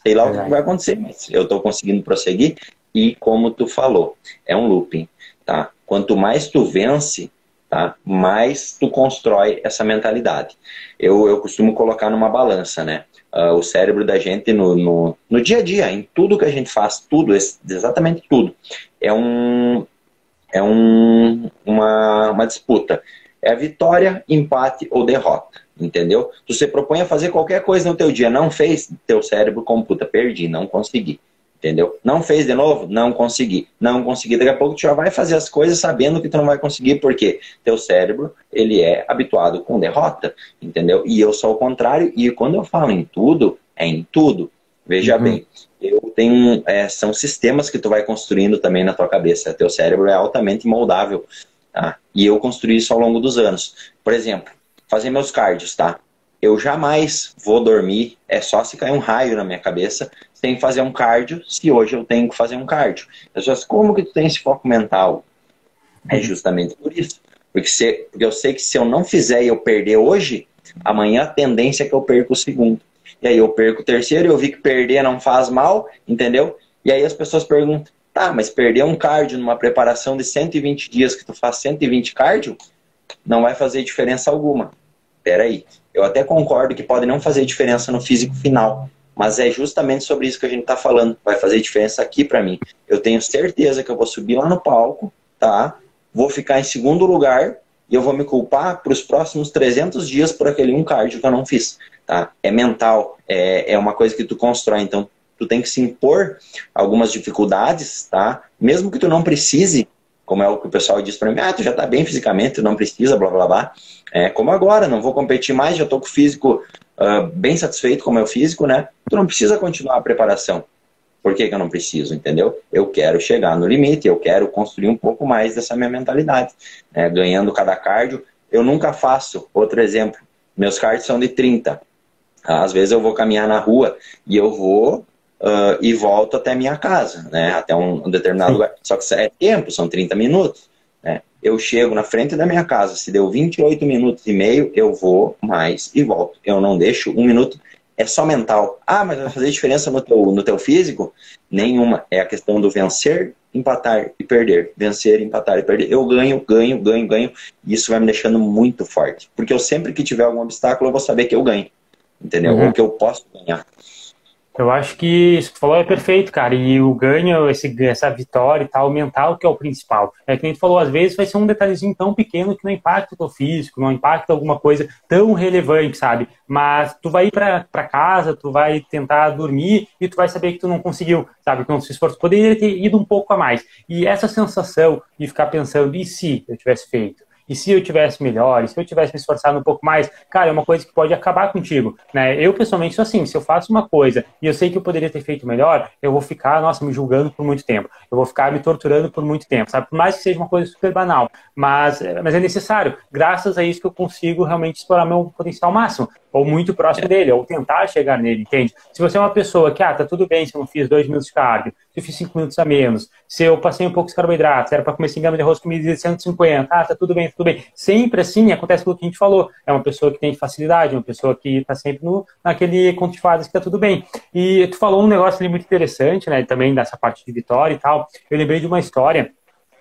S2: sei lá o que vai acontecer, mas eu tô conseguindo prosseguir. E como tu falou, é um looping, tá? Quanto mais tu vence, tá? mais tu constrói essa mentalidade. Eu, eu costumo colocar numa balança, né? Uh, o cérebro da gente no, no, no, dia a dia, em tudo que a gente faz, tudo, exatamente tudo, é, um, é um, uma, uma disputa. É vitória, empate ou derrota, entendeu? Tu se propõe a fazer qualquer coisa no teu dia, não fez, teu cérebro computa, perdi, não consegui. Entendeu? Não fez de novo? Não consegui. Não consegui. Daqui a pouco tu já vai fazer as coisas sabendo que tu não vai conseguir, porque teu cérebro, ele é habituado com derrota, entendeu? E eu sou o contrário, e quando eu falo em tudo, é em tudo. Veja uhum. bem, eu tenho, é, são sistemas que tu vai construindo também na tua cabeça. Teu cérebro é altamente moldável, tá? E eu construí isso ao longo dos anos. Por exemplo, fazer meus cardios, tá? Eu jamais vou dormir, é só se cair um raio na minha cabeça, sem fazer um cardio, se hoje eu tenho que fazer um cardio. Pessoas, como que tu tem esse foco mental? É uhum. justamente por isso. Porque, se, porque eu sei que se eu não fizer e eu perder hoje, amanhã a tendência é que eu perca o segundo. E aí eu perco o terceiro, eu vi que perder não faz mal, entendeu? E aí as pessoas perguntam, tá, mas perder um cardio numa preparação de 120 dias que tu faz 120 cardio, não vai fazer diferença alguma. Peraí, eu até concordo que pode não fazer diferença no físico final, mas é justamente sobre isso que a gente está falando. Vai fazer diferença aqui para mim. Eu tenho certeza que eu vou subir lá no palco, tá? Vou ficar em segundo lugar e eu vou me culpar para os próximos 300 dias por aquele um cardio que eu não fiz, tá? É mental, é, é uma coisa que tu constrói, então tu tem que se impor algumas dificuldades, tá? Mesmo que tu não precise, como é o que o pessoal diz para mim, ah, tu já tá bem fisicamente, tu não precisa, blá blá blá. É como agora, não vou competir mais, já tô com o físico uh, bem satisfeito com o meu físico, né? Tu não precisa continuar a preparação. Por que, que eu não preciso, entendeu? Eu quero chegar no limite, eu quero construir um pouco mais dessa minha mentalidade. Né? Ganhando cada cardio. Eu nunca faço, outro exemplo, meus cards são de 30. Às vezes eu vou caminhar na rua e eu vou uh, e volto até minha casa, né? Até um, um determinado lugar. Só que é tempo, são 30 minutos. Eu chego na frente da minha casa, se deu 28 minutos e meio, eu vou mais e volto. Eu não deixo um minuto é só mental. Ah, mas vai fazer diferença no teu, no teu físico? Nenhuma. É a questão do vencer, empatar e perder. Vencer, empatar e perder. Eu ganho, ganho, ganho, ganho. E isso vai me deixando muito forte. Porque eu sempre que tiver algum obstáculo, eu vou saber que eu ganho. Entendeu? Uhum. Ou que eu posso ganhar.
S1: Eu acho que isso que tu falou é perfeito, cara. E o ganho, esse, essa vitória e tal, mental, que é o principal. É que nem tu falou, às vezes vai ser um detalhezinho tão pequeno que não impacta o teu físico, não impacta alguma coisa tão relevante, sabe? Mas tu vai ir pra, pra casa, tu vai tentar dormir e tu vai saber que tu não conseguiu, sabe? Que não se esforço. Poderia ter ido um pouco a mais. E essa sensação de ficar pensando, e se eu tivesse feito? E se eu tivesse melhor, e se eu tivesse me esforçado um pouco mais, cara, é uma coisa que pode acabar contigo, né? Eu, pessoalmente, sou assim, se eu faço uma coisa e eu sei que eu poderia ter feito melhor, eu vou ficar, nossa, me julgando por muito tempo. Eu vou ficar me torturando por muito tempo, sabe? Por mais que seja uma coisa super banal. Mas, mas é necessário. Graças a isso que eu consigo realmente explorar meu potencial máximo ou muito próximo é. dele, ou tentar chegar nele, entende? Se você é uma pessoa que, ah, tá tudo bem se eu não fiz dois minutos de cardio, se eu fiz cinco minutos a menos, se eu passei um pouco de carboidratos, era para comer 5 gramas de arroz, comi 150, ah, tá tudo bem, tudo bem. Sempre assim acontece o que a gente falou. É uma pessoa que tem facilidade, uma pessoa que tá sempre no, naquele conto de fadas que tá tudo bem. E tu falou um negócio ali muito interessante, né, também dessa parte de vitória e tal. Eu lembrei de uma história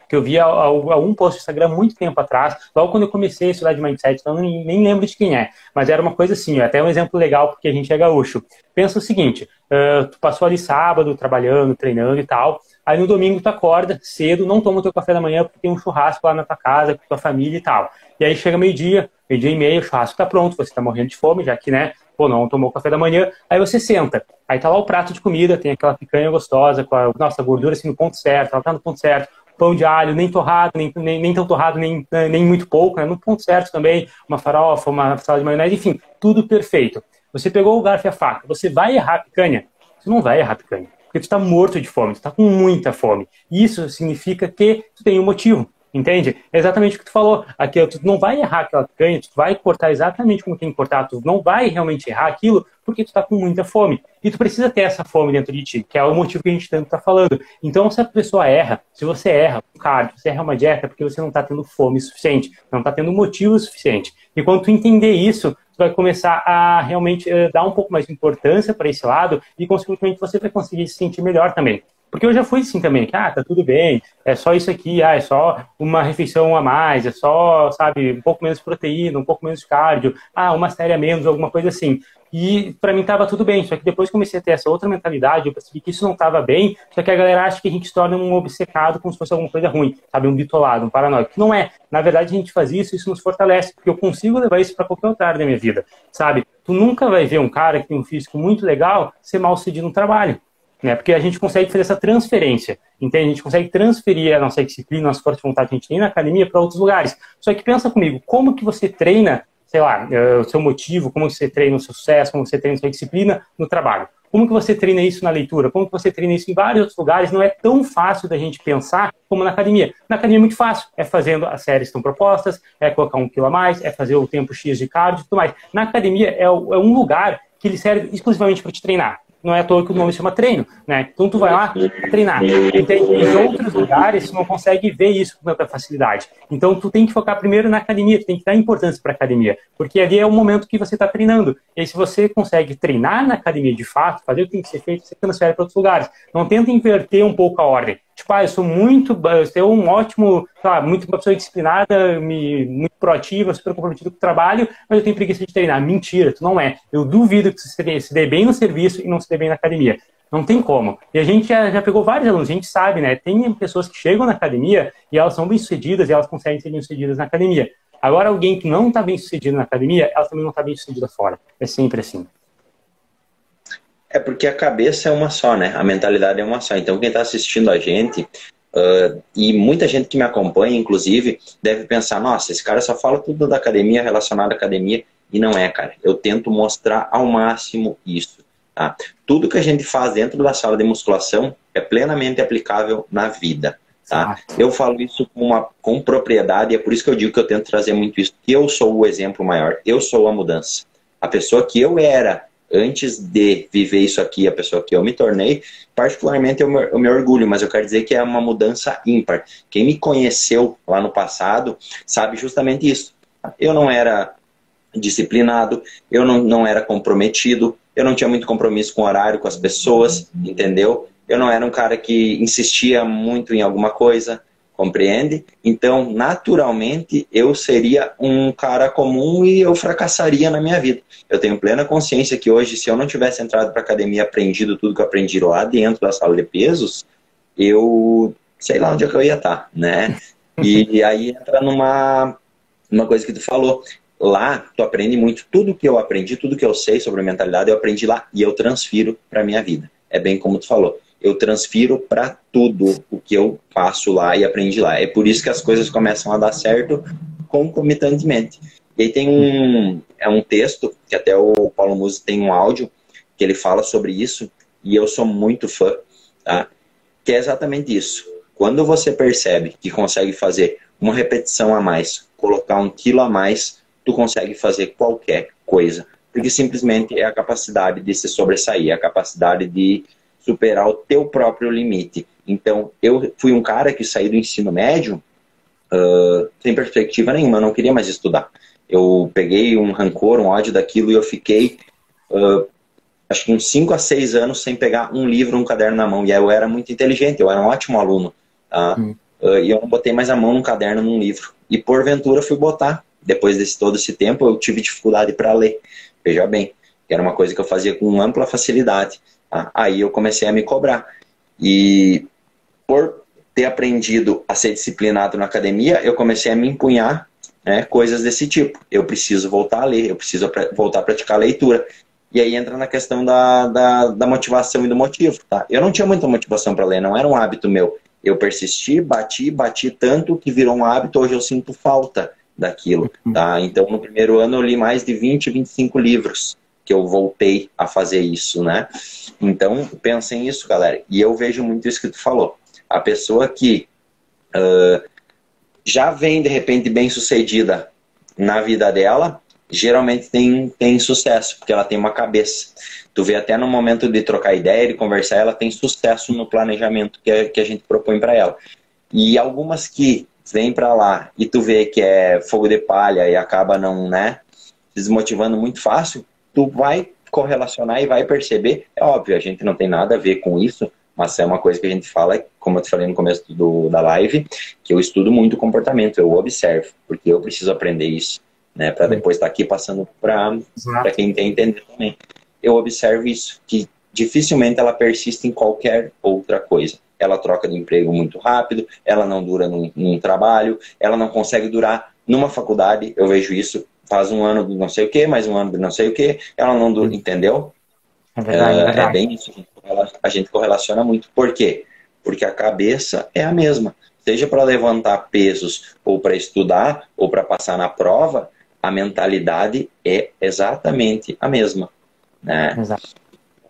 S1: que eu vi algum post no Instagram muito tempo atrás, logo quando eu comecei a estudar de mindset, então eu nem, lembro de quem é, mas era uma coisa assim, até um exemplo legal porque a gente é gaúcho. Pensa o seguinte, uh, tu passou ali sábado trabalhando, treinando e tal, aí no domingo tu acorda cedo, não toma o teu café da manhã porque tem um churrasco lá na tua casa com tua família e tal. E aí chega meio-dia, meio-dia e meio, o churrasco tá pronto, você tá morrendo de fome, já que, né, pô, não tomou café da manhã, aí você senta. Aí tá lá o prato de comida, tem aquela picanha gostosa, com a nossa gordura assim no ponto certo, ela tá no ponto certo, pão de alho, nem torrado, nem, nem, nem tão torrado, nem, nem muito pouco, né? no ponto certo também, uma farofa, uma salada de maionese, enfim, tudo perfeito. Você pegou o garfo e a faca, você vai errar a picanha? Você não vai errar a picanha, porque tu está morto de fome, tu está com muita fome. Isso significa que tu tem um motivo. Entende? É exatamente o que tu falou. Aqui, tu não vai errar aquela picanha, tu vai cortar exatamente como tem que cortar, tu não vai realmente errar aquilo porque tu está com muita fome. E tu precisa ter essa fome dentro de ti, que é o motivo que a gente tanto está falando. Então, se a pessoa erra, se você erra um cardio, você erra uma dieta, é porque você não está tendo fome suficiente, não está tendo motivo suficiente. E quando tu entender isso, tu vai começar a realmente uh, dar um pouco mais de importância para esse lado e, consequentemente, você vai conseguir se sentir melhor também. Porque eu já fui assim também, que, ah, tá tudo bem, é só isso aqui, ah, é só uma refeição a mais, é só, sabe, um pouco menos proteína, um pouco menos cardio, ah, uma série a menos, alguma coisa assim. E para mim tava tudo bem, só que depois comecei a ter essa outra mentalidade, eu percebi que isso não tava bem, só que a galera acha que a gente se torna um obcecado como se fosse alguma coisa ruim, sabe, um bitolado, um paranoico. Não é. Na verdade, a gente faz isso, isso nos fortalece, porque eu consigo levar isso para qualquer outra área da minha vida, sabe? Tu nunca vai ver um cara que tem um físico muito legal ser mal sucedido no trabalho né? Porque a gente consegue fazer essa transferência, entende? A gente consegue transferir a nossa disciplina, a nossa forte vontade que a gente tem na academia para outros lugares. Só que pensa comigo, como que você treina, sei lá, eh, o seu motivo, como você treina o seu sucesso, como você treina a sua disciplina no trabalho? Como que você treina isso na leitura? Como que você treina isso em vários outros lugares? Não é tão fácil da gente pensar como na academia. Na academia é muito fácil. É fazendo as séries que estão propostas, é colocar um quilo a mais, é fazer o tempo X de cardio e tudo mais. Na academia é, é um lugar que ele serve exclusivamente para te treinar não é à toa que o nome chama treino, né? Então tu vai lá treinar. Em outros lugares tu não consegue ver isso com tanta facilidade. Então tu tem que focar primeiro na academia, tu tem que dar importância para a academia, porque ali é o momento que você está treinando. E aí, se você consegue treinar na academia de fato, fazer o que tem que ser feito, você transfere para outros lugares. Não tenta inverter um pouco a ordem. Tipo, ah, eu sou muito, eu sou um ótimo, lá, muito uma pessoa disciplinada, me, muito proativa, super comprometido com o trabalho, mas eu tenho preguiça de treinar. Mentira, tu não é. Eu duvido que você se dê bem no serviço e não se dê bem na academia. Não tem como. E a gente já, já pegou vários alunos, a gente sabe, né? Tem pessoas que chegam na academia e elas são bem-sucedidas e elas conseguem ser bem-sucedidas na academia. Agora, alguém que não está bem sucedido na academia, ela também não está bem sucedida fora. É sempre assim.
S2: É porque a cabeça é uma só, né? A mentalidade é uma só. Então, quem está assistindo a gente, uh, e muita gente que me acompanha, inclusive, deve pensar: nossa, esse cara só fala tudo da academia, relacionado à academia. E não é, cara. Eu tento mostrar ao máximo isso. Tá? Tudo que a gente faz dentro da sala de musculação é plenamente aplicável na vida. Tá? Eu falo isso com, uma, com propriedade, é por isso que eu digo que eu tento trazer muito isso. Eu sou o exemplo maior, eu sou a mudança. A pessoa que eu era antes de viver isso aqui, a pessoa que eu me tornei, particularmente eu me, eu me orgulho, mas eu quero dizer que é uma mudança ímpar. Quem me conheceu lá no passado sabe justamente isso. Eu não era disciplinado, eu não, não era comprometido, eu não tinha muito compromisso com o horário, com as pessoas, entendeu? Eu não era um cara que insistia muito em alguma coisa, compreende? Então, naturalmente, eu seria um cara comum e eu fracassaria na minha vida. Eu tenho plena consciência que hoje, se eu não tivesse entrado para academia, aprendido tudo que eu aprendi lá dentro da sala de pesos, eu sei lá onde é que eu ia estar, tá, né? E aí entra numa, numa coisa que tu falou. Lá, tu aprende muito. Tudo que eu aprendi, tudo que eu sei sobre mentalidade, eu aprendi lá e eu transfiro para minha vida. É bem como tu falou eu transfiro para tudo o que eu faço lá e aprendi lá. É por isso que as coisas começam a dar certo concomitantemente. E aí tem um, é um texto, que até o Paulo Musi tem um áudio, que ele fala sobre isso, e eu sou muito fã, tá? que é exatamente isso. Quando você percebe que consegue fazer uma repetição a mais, colocar um quilo a mais, tu consegue fazer qualquer coisa. Porque simplesmente é a capacidade de se sobressair, é a capacidade de superar o teu próprio limite. Então, eu fui um cara que saí do ensino médio uh, sem perspectiva nenhuma, não queria mais estudar. Eu peguei um rancor, um ódio daquilo e eu fiquei, uh, acho que uns 5 a 6 anos sem pegar um livro, um caderno na mão. E eu era muito inteligente, eu era um ótimo aluno. Tá? Hum. Uh, e eu não botei mais a mão num caderno, num livro. E porventura fui botar. Depois desse todo esse tempo, eu tive dificuldade para ler. Veja bem, era uma coisa que eu fazia com ampla facilidade. Tá? Aí eu comecei a me cobrar. E por ter aprendido a ser disciplinado na academia, eu comecei a me empunhar né, coisas desse tipo. Eu preciso voltar a ler, eu preciso voltar a praticar a leitura. E aí entra na questão da, da, da motivação e do motivo. Tá? Eu não tinha muita motivação para ler, não era um hábito meu. Eu persisti, bati, bati tanto que virou um hábito, hoje eu sinto falta daquilo. Uhum. Tá? Então, no primeiro ano, eu li mais de 20, 25 livros que eu voltei a fazer isso, né? Então, pensem nisso, galera. E eu vejo muito isso que tu falou. A pessoa que uh, já vem, de repente, bem sucedida na vida dela, geralmente tem, tem sucesso, porque ela tem uma cabeça. Tu vê até no momento de trocar ideia, de conversar, ela tem sucesso no planejamento que, que a gente propõe para ela. E algumas que vêm para lá e tu vê que é fogo de palha e acaba não, né, desmotivando muito fácil, tu vai correlacionar e vai perceber. É óbvio, a gente não tem nada a ver com isso, mas é uma coisa que a gente fala, como eu te falei no começo do, da live, que eu estudo muito comportamento, eu observo, porque eu preciso aprender isso, né, para depois estar tá aqui passando para quem tem entender também. Eu observo isso, que dificilmente ela persiste em qualquer outra coisa. Ela troca de emprego muito rápido, ela não dura num, num trabalho, ela não consegue durar numa faculdade, eu vejo isso faz um ano de não sei o que, mais um ano de não sei o que, ela não dura, entendeu?
S1: É, verdade, é, é, verdade.
S2: é bem isso, a gente correlaciona muito. Por quê? Porque a cabeça é a mesma. Seja para levantar pesos, ou para estudar, ou para passar na prova, a mentalidade é exatamente a mesma. Né?
S1: Exato.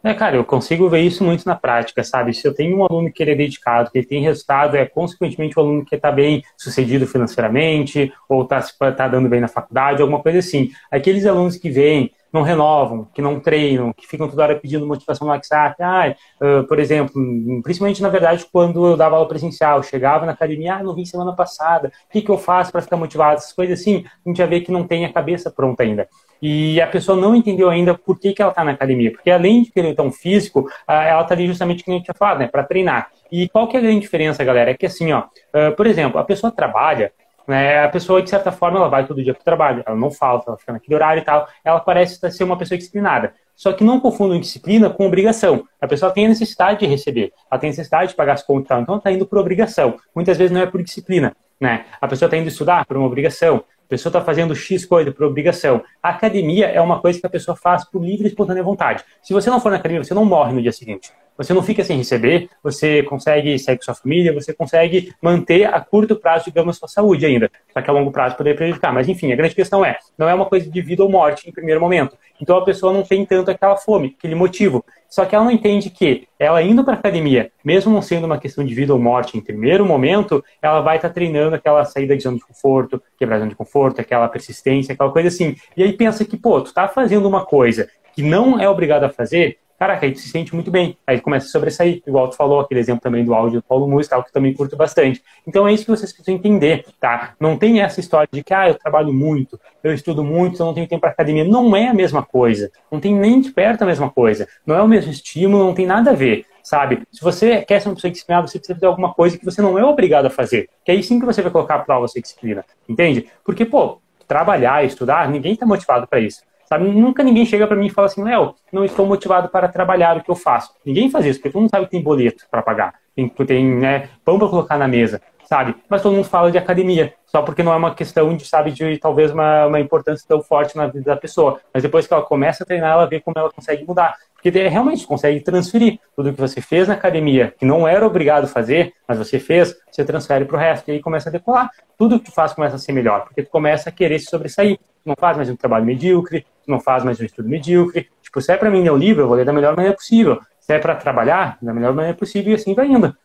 S1: É, cara, eu consigo ver isso muito na prática, sabe? Se eu tenho um aluno que ele é dedicado, que ele tem resultado, é consequentemente o um aluno que está bem sucedido financeiramente, ou está tá dando bem na faculdade, alguma coisa assim. Aqueles alunos que vêm, não renovam, que não treinam, que ficam toda hora pedindo motivação no WhatsApp. Ah, por exemplo, principalmente na verdade quando eu dava aula presencial, chegava na academia, ah, não vim semana passada, o que, que eu faço para ficar motivado? Essas coisas assim, a gente já vê que não tem a cabeça pronta ainda. E a pessoa não entendeu ainda por que, que ela está na academia. Porque além de querer um físico, ela está ali justamente, como a gente tinha falado, né, para treinar. E qual que é a grande diferença, galera? É que assim, ó, por exemplo, a pessoa trabalha, né, a pessoa, de certa forma, ela vai todo dia para o trabalho, ela não falta, ela fica naquele horário e tal, ela parece ser uma pessoa disciplinada. Só que não confundam disciplina com obrigação. A pessoa tem a necessidade de receber, ela tem a necessidade de pagar as contas, então ela está indo por obrigação. Muitas vezes não é por disciplina. Né? A pessoa está indo estudar por uma obrigação. A pessoa está fazendo X coisa por obrigação. A academia é uma coisa que a pessoa faz por livre e espontânea vontade. Se você não for na academia, você não morre no dia seguinte. Você não fica sem receber, você consegue sair com sua família, você consegue manter a curto prazo, digamos, sua saúde ainda. Só que a longo prazo poderia prejudicar. Mas enfim, a grande questão é, não é uma coisa de vida ou morte em primeiro momento. Então a pessoa não tem tanto aquela fome, aquele motivo. Só que ela não entende que ela indo para academia, mesmo não sendo uma questão de vida ou morte em primeiro momento, ela vai estar tá treinando aquela saída de zona de conforto, quebrar a zona de conforto, aquela persistência, aquela coisa assim. E aí pensa que, pô, tu tá fazendo uma coisa que não é obrigado a fazer, caraca, aí tu se sente muito bem. Aí começa a sobressair, igual tu falou, aquele exemplo também do áudio do Paulo Mus, tal, que também curto bastante. Então é isso que vocês precisam entender, tá? Não tem essa história de que, ah, eu trabalho muito, eu estudo muito, então não tenho tempo para academia. Não é a mesma coisa. Não tem nem de perto a mesma coisa. Não é o mesmo estímulo, não tem nada a ver sabe? Se você quer ser uma pessoa disciplinada, você precisa fazer alguma coisa que você não é obrigado a fazer. Que aí sim que você vai colocar a prova sua disciplina, entende? Porque, pô, trabalhar, estudar, ninguém está motivado para isso. Sabe? Nunca ninguém chega para mim e fala assim, Léo, não estou motivado para trabalhar o que eu faço. Ninguém faz isso, porque todo mundo sabe que tem boleto para pagar, tem, tem né, pão para colocar na mesa, sabe? Mas todo mundo fala de academia, só porque não é uma questão de, sabe, de talvez uma, uma importância tão forte na vida da pessoa. Mas depois que ela começa a treinar, ela vê como ela consegue mudar. Porque realmente consegue transferir tudo que você fez na academia, que não era obrigado a fazer, mas você fez, você transfere para o resto. E aí começa a decolar. Tudo que tu faz começa a ser melhor, porque tu começa a querer se sobressair não faz mais um trabalho medíocre, não faz mais um estudo medíocre. Tipo, se é para mim ler o livro, eu vou ler da melhor maneira possível. Se é para trabalhar, da melhor maneira possível e assim vai indo.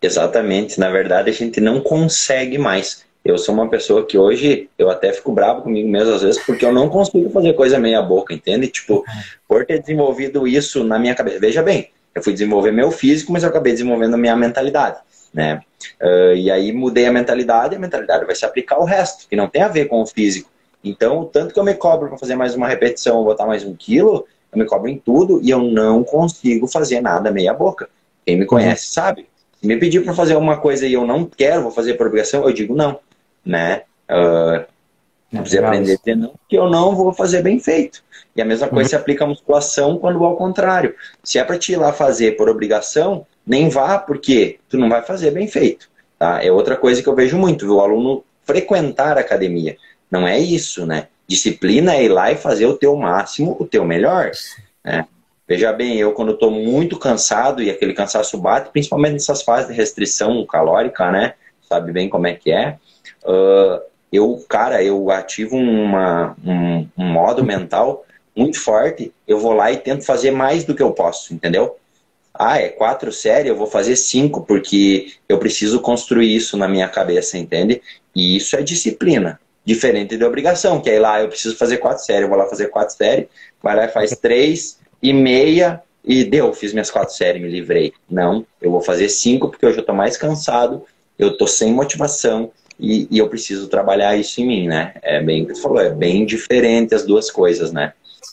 S2: Exatamente. Na verdade, a gente não consegue mais. Eu sou uma pessoa que hoje eu até fico bravo comigo mesmo às vezes porque eu não consigo fazer coisa meia boca, entende? Tipo, por ter desenvolvido isso na minha cabeça. Veja bem, eu fui desenvolver meu físico, mas eu acabei desenvolvendo a minha mentalidade né? Uh, e aí mudei a mentalidade, e a mentalidade vai se aplicar ao resto, que não tem a ver com o físico. Então, o tanto que eu me cobro para fazer mais uma repetição, botar mais um quilo, eu me cobro em tudo e eu não consigo fazer nada meia boca. Quem me conhece sabe. Se me pedir para fazer uma coisa e eu não quero, vou fazer por obrigação, eu digo não, né? Uh, preciso aprender a dizer não, que eu não vou fazer bem feito. E a mesma coisa uhum. se aplica à musculação quando ao contrário. Se é para te ir lá fazer por obrigação, nem vá porque tu não vai fazer bem feito. Tá? É outra coisa que eu vejo muito, viu? o aluno frequentar a academia. Não é isso, né? Disciplina é ir lá e fazer o teu máximo, o teu melhor. Né? Veja bem, eu quando estou muito cansado e aquele cansaço bate, principalmente nessas fases de restrição calórica, né? Sabe bem como é que é. Uh, eu, cara, eu ativo uma, um, um modo mental muito forte, eu vou lá e tento fazer mais do que eu posso, entendeu? ah, é quatro séries, eu vou fazer cinco, porque eu preciso construir isso na minha cabeça, entende? E isso é disciplina, diferente de obrigação, que aí lá eu preciso fazer quatro séries, eu vou lá fazer quatro séries, vai lá e faz três e meia e deu, fiz minhas quatro séries, me livrei. Não, eu vou fazer cinco porque hoje eu tô mais cansado, eu tô sem motivação e, e eu preciso trabalhar isso em mim, né? É bem o que tu falou, é bem diferente as duas coisas, né?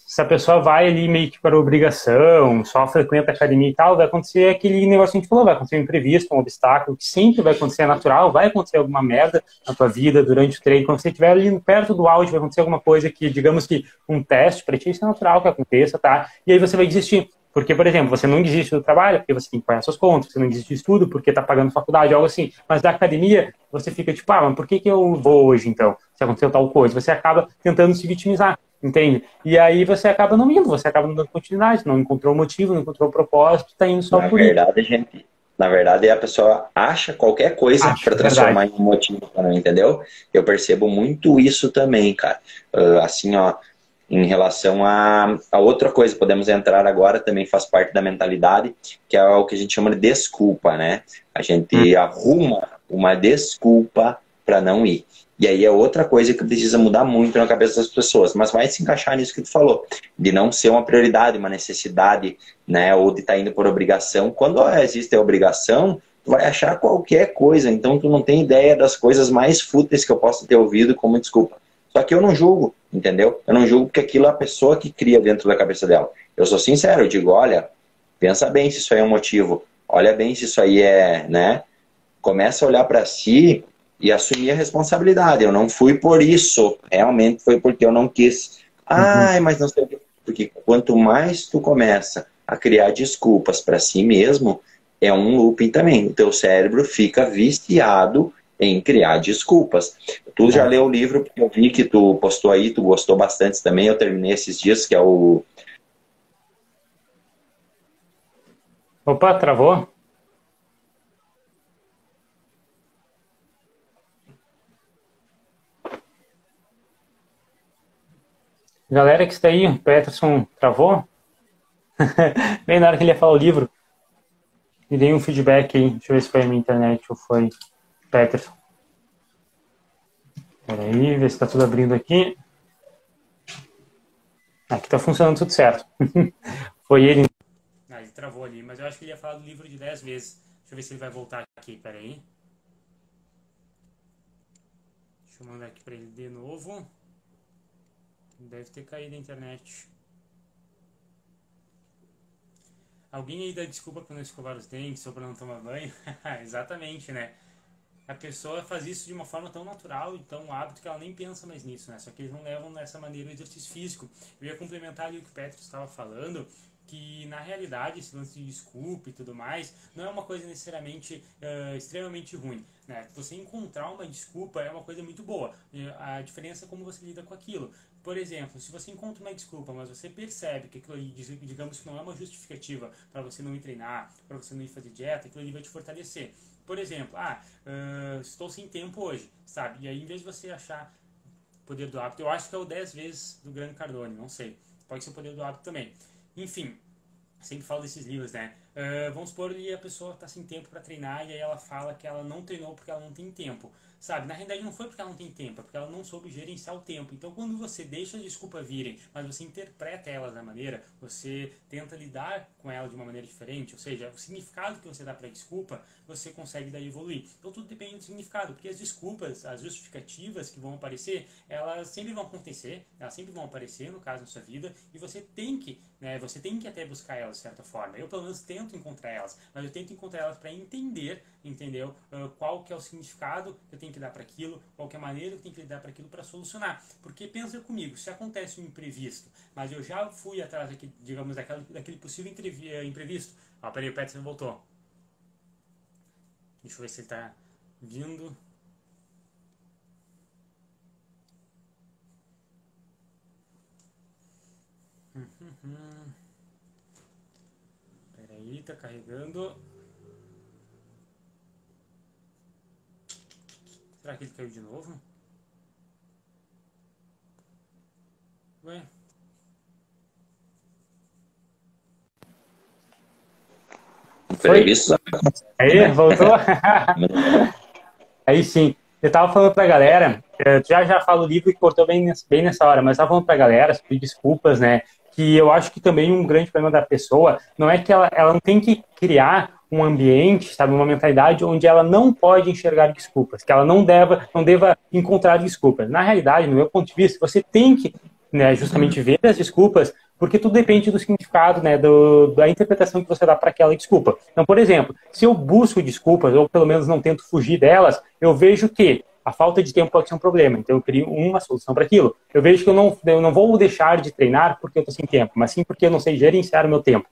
S1: Se a pessoa vai ali meio que para obrigação, só frequenta a academia e tal, vai acontecer aquele negócio que a gente falou, vai acontecer um imprevisto, um obstáculo, que sempre vai acontecer, é natural, vai acontecer alguma merda na tua vida durante o treino, quando você estiver ali perto do auge, vai acontecer alguma coisa que, digamos que um teste para ti, isso é natural que aconteça, tá? E aí você vai desistir. Porque, por exemplo, você não desiste do trabalho porque você tem que pagar suas contas, você não desiste do estudo porque está pagando faculdade, algo assim. Mas da academia, você fica tipo, ah, mas por que, que eu vou hoje então? Se aconteceu tal coisa. Você acaba tentando se vitimizar entende? E aí você acaba não indo, você acaba não dando continuidade, não encontrou motivo, não encontrou propósito, tá indo só
S2: na
S1: por
S2: verdade, isso. Gente, na verdade, a pessoa acha qualquer coisa para transformar verdade. em motivo, entendeu? Eu percebo muito isso também, cara. Uh, assim, ó, em relação a, a outra coisa, podemos entrar agora, também faz parte da mentalidade, que é o que a gente chama de desculpa, né? A gente hum. arruma uma desculpa para não ir. E aí é outra coisa que precisa mudar muito na cabeça das pessoas, mas vai se encaixar nisso que tu falou, de não ser uma prioridade, uma necessidade, né, ou de estar tá indo por obrigação. Quando existe a obrigação, tu vai achar qualquer coisa, então tu não tem ideia das coisas mais fúteis que eu posso ter ouvido como desculpa. Só que eu não julgo, entendeu? Eu não julgo porque aquilo é a pessoa que cria dentro da cabeça dela. Eu sou sincero, eu digo, olha, pensa bem se isso aí é um motivo, olha bem se isso aí é, né? Começa a olhar para si e assumir a responsabilidade. Eu não fui por isso, realmente foi porque eu não quis. Ai, uhum. mas não sei Porque quanto mais tu começa a criar desculpas para si mesmo, é um looping também. O teu cérebro fica viciado em criar desculpas. Tu já leu o livro, porque eu vi que tu postou aí, tu gostou bastante também, eu terminei esses dias, que é o...
S1: Opa, travou? Galera que está aí, o Peterson travou? Bem na hora que ele ia falar o livro. Me dei um feedback aí. Deixa eu ver se foi a minha internet ou foi Peterson. Peraí, ver se está tudo abrindo aqui. Aqui está funcionando tudo certo. foi ele. Ah, ele travou ali, mas eu acho que ele ia falar do livro de 10 vezes. Deixa eu ver se ele vai voltar aqui, peraí. Deixa eu mandar aqui para ele de novo. Deve ter caído a internet. Alguém aí dá desculpa por não escovar os dentes ou por não tomar banho? Exatamente, né? A pessoa faz isso de uma forma tão natural e tão hábito que ela nem pensa mais nisso, né? Só que eles não levam dessa maneira o exercício físico. Eu ia complementar ali o que o Petro estava falando, que na realidade esse lance de desculpa e tudo mais não é uma coisa necessariamente uh, extremamente ruim. Né? Você encontrar uma desculpa é uma coisa muito boa. A diferença é como você lida com aquilo. Por exemplo, se você encontra uma desculpa, mas você percebe que aquilo ali, digamos que não é uma justificativa para você não ir treinar, para você não ir fazer dieta, aquilo ali vai te fortalecer. Por exemplo, ah, uh, estou sem tempo hoje, sabe? E aí, em vez de você achar poder do hábito, eu acho que é o 10 vezes do Grande Cardone, não sei. Pode ser o poder do hábito também. Enfim, sempre falo desses livros, né? Uh, vamos supor que a pessoa está sem tempo para treinar e aí ela fala que ela não treinou porque ela não tem tempo. Sabe, na realidade não foi porque ela não tem tempo, é porque ela não soube gerenciar o tempo. Então quando você deixa as desculpas virem, mas você interpreta elas da maneira, você tenta lidar com ela de uma maneira diferente, ou seja, o significado que você dá para a desculpa, você consegue daí evoluir. Então tudo depende do significado, porque as desculpas, as justificativas que vão aparecer, elas sempre vão acontecer, elas sempre vão aparecer no caso da sua vida, e você tem que, né, você tem que até buscar elas de certa forma. Eu pelo menos tento encontrar elas, mas eu tento encontrar elas para entender, entendeu? Uh, qual que é o significado que eu tenho que dar para aquilo, qual que é a maneira que eu tenho que dar para aquilo para solucionar. Porque pensa comigo, se acontece um imprevisto, mas eu já fui atrás aqui, digamos, daquele, daquele possível eh, imprevisto. Ó, peraí, o Peterson voltou. Deixa eu ver se ele está vindo. Uhum. Peraí, tá carregando. Será que ele caiu de novo? Ué?
S2: Imprevisto.
S1: Aí, voltou? Aí sim. Eu tava falando pra galera, já já falo o livro que cortou bem, bem nessa hora, mas tava falando pra galera, pedir desculpas, né? Que eu acho que também um grande problema da pessoa não é que ela, ela não tem que criar um ambiente, sabe, uma mentalidade onde ela não pode enxergar desculpas, que ela não deva, não deva encontrar desculpas. Na realidade, no meu ponto de vista, você tem que né, justamente ver as desculpas, porque tudo depende do significado, né, do, da interpretação que você dá para aquela desculpa. Então, por exemplo, se eu busco desculpas, ou pelo menos não tento fugir delas, eu vejo que a falta de tempo pode ser um problema, então eu crio uma solução para aquilo. Eu vejo que eu não, eu não vou deixar de treinar porque eu estou sem tempo, mas sim porque eu não sei gerenciar o meu tempo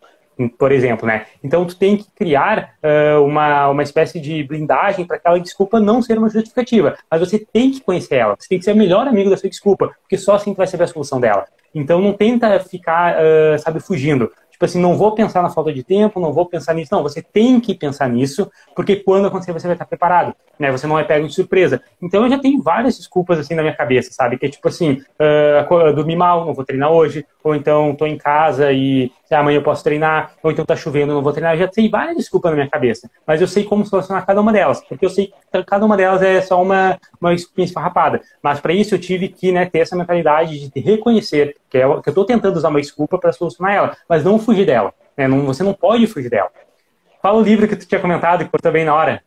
S1: por exemplo, né? Então tu tem que criar uh, uma, uma espécie de blindagem para aquela desculpa não ser uma justificativa, mas você tem que conhecer ela, você tem que ser o melhor amigo da sua desculpa, porque só assim tu vai saber a solução dela. Então não tenta ficar, uh, sabe, fugindo. Tipo assim, não vou pensar na falta de tempo, não vou pensar nisso. Não, você tem que pensar nisso, porque quando acontecer você vai estar preparado, né? Você não vai pego de surpresa. Então eu já tenho várias desculpas assim na minha cabeça, sabe? Que é tipo assim, uh, dormi mal, não vou treinar hoje, ou então tô em casa e amanhã eu posso treinar, ou então tá chovendo, não vou treinar. Eu já tenho várias desculpas na minha cabeça, mas eu sei como solucionar cada uma delas, porque eu sei que cada uma delas é só uma, uma esfarrapada. Mas para isso eu tive que né, ter essa mentalidade de reconhecer que, é, que eu estou tentando usar uma desculpa para solucionar ela, mas não fugir dela. Né? Não, você não pode fugir dela. Fala o livro que tu tinha comentado e cortou bem na hora.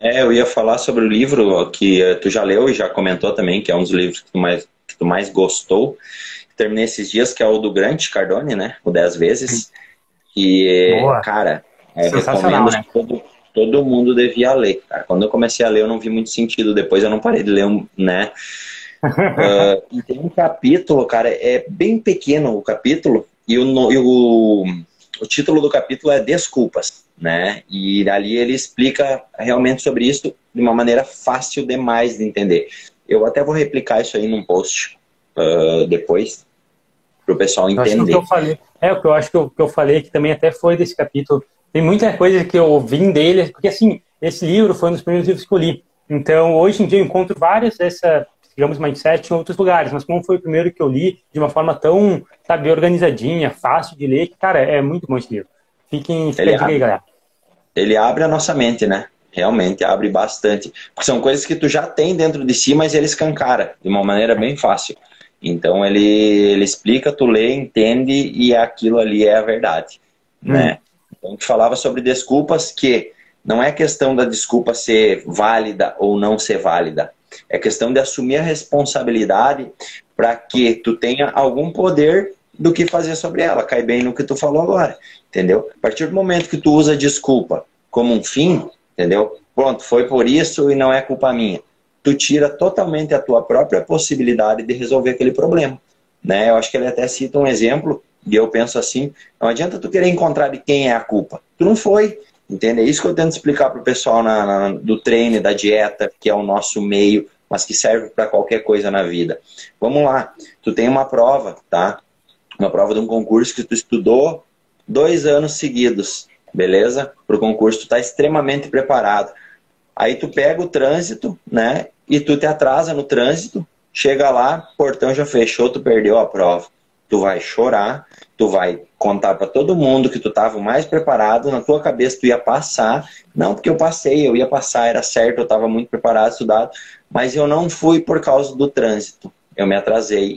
S2: É, eu ia falar sobre o livro que eh, tu já leu e já comentou também, que é um dos livros que tu mais, que tu mais gostou. Terminei esses dias, que é o do Grant Cardone, né? O 10 vezes. E, Boa. cara, é, recomendo né? todo, todo mundo devia ler, cara. Quando eu comecei a ler, eu não vi muito sentido. Depois eu não parei de ler, né? uh, e tem um capítulo, cara, é bem pequeno o capítulo, e o, e o, o título do capítulo é Desculpas, né? E ali ele explica realmente sobre isso de uma maneira fácil demais de entender. Eu até vou replicar isso aí num post uh, depois, para o pessoal entender.
S1: o que eu falei, é, o que eu acho que eu, que eu falei que também até foi desse capítulo. Tem muita coisa que eu vim dele, porque assim, esse livro foi um dos primeiros livros que eu li. Então, hoje em dia eu encontro várias dessa, digamos, mindset em outros lugares, mas como foi o primeiro que eu li de uma forma tão, sabe, organizadinha, fácil de ler, que, cara, é muito bom esse livro. Fiquem, fiquem aí, galera.
S2: Ele abre a nossa mente, né? Realmente abre bastante. Porque são coisas que tu já tem dentro de si, mas ele escancara de uma maneira bem fácil. Então ele, ele explica, tu lê, entende e aquilo ali é a verdade, hum. né? Então a gente falava sobre desculpas que não é questão da desculpa ser válida ou não ser válida. É questão de assumir a responsabilidade para que tu tenha algum poder do que fazer sobre ela. Cai bem no que tu falou agora, entendeu? A partir do momento que tu usa desculpa como um fim, entendeu? Pronto, foi por isso e não é culpa minha tu tira totalmente a tua própria possibilidade de resolver aquele problema. Né? Eu acho que ele até cita um exemplo, e eu penso assim, não adianta tu querer encontrar de quem é a culpa. Tu não foi, entende? É isso que eu tento explicar para o pessoal na, na, do treino, da dieta, que é o nosso meio, mas que serve para qualquer coisa na vida. Vamos lá, tu tem uma prova, tá? Uma prova de um concurso que tu estudou dois anos seguidos, beleza? Para o concurso, tu está extremamente preparado. Aí tu pega o trânsito, né? E tu te atrasa no trânsito, chega lá, portão já fechou, tu perdeu a prova. Tu vai chorar, tu vai contar para todo mundo que tu estava mais preparado, na tua cabeça tu ia passar. Não porque eu passei, eu ia passar, era certo, eu estava muito preparado, estudado, mas eu não fui por causa do trânsito. Eu me atrasei.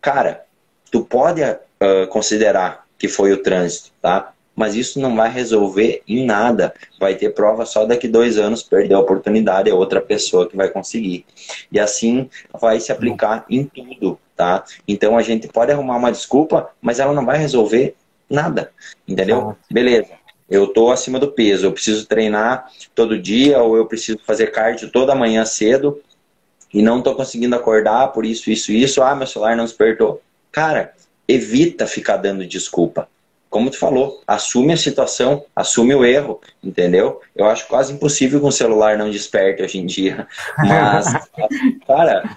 S2: Cara, tu pode uh, considerar que foi o trânsito, tá? Mas isso não vai resolver em nada. Vai ter prova só daqui dois anos, perder a oportunidade, é outra pessoa que vai conseguir. E assim vai se aplicar em tudo, tá? Então a gente pode arrumar uma desculpa, mas ela não vai resolver nada, entendeu? Beleza. Eu tô acima do peso, eu preciso treinar todo dia ou eu preciso fazer cardio toda manhã cedo e não tô conseguindo acordar por isso, isso, isso. Ah, meu celular não despertou. Cara, evita ficar dando desculpa como tu falou, assume a situação, assume o erro, entendeu? Eu acho quase impossível que um celular não desperte hoje em dia. Mas, cara,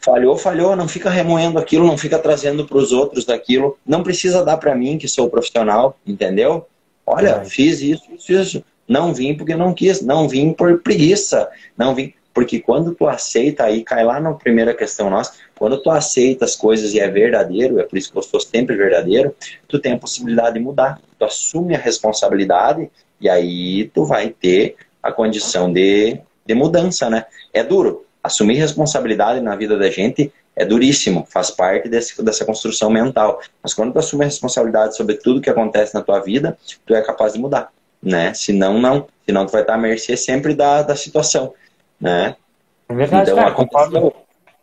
S2: falhou, falhou, não fica remoendo aquilo, não fica trazendo para os outros daquilo. Não precisa dar para mim, que sou profissional, entendeu? Olha, é. fiz isso, fiz isso. Não vim porque não quis, não vim por preguiça, não vim. Porque quando tu aceita, aí cai lá na primeira questão nossa, quando tu aceita as coisas e é verdadeiro, é por isso que eu sou sempre verdadeiro, tu tem a possibilidade de mudar. Tu assume a responsabilidade e aí tu vai ter a condição de, de mudança, né? É duro. Assumir responsabilidade na vida da gente é duríssimo, faz parte desse, dessa construção mental. Mas quando tu assume a responsabilidade sobre tudo que acontece na tua vida, tu é capaz de mudar, né? Senão, não. Senão tu vai estar à mercê sempre da, da situação né?
S1: É verdade, então, cara,
S2: aconteceu,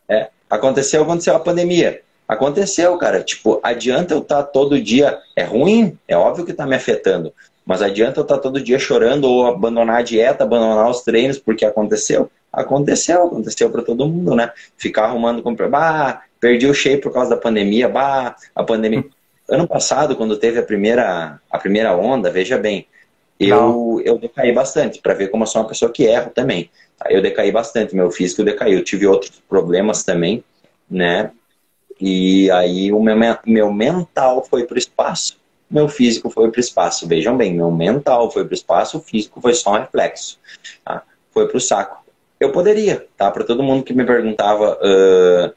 S2: é, aconteceu, aconteceu a pandemia. Aconteceu, cara. Tipo, adianta eu estar tá todo dia. É ruim, é óbvio que está me afetando. Mas adianta eu estar tá todo dia chorando ou abandonar a dieta, abandonar os treinos, porque aconteceu? Aconteceu, aconteceu para todo mundo, né? Ficar arrumando comprar. Bah, perdi o shape por causa da pandemia. Bah, a pandemia. Ano passado, quando teve a primeira, a primeira onda, veja bem, eu, eu decaí bastante, para ver como eu sou uma pessoa que erro também. Eu decaí bastante, meu físico decaiu. Eu tive outros problemas também, né? E aí o meu, meu mental foi para o espaço, meu físico foi para o espaço. Vejam bem, meu mental foi para o espaço, o físico foi só um reflexo. Tá? Foi para o saco. Eu poderia, tá? Para todo mundo que me perguntava uh, o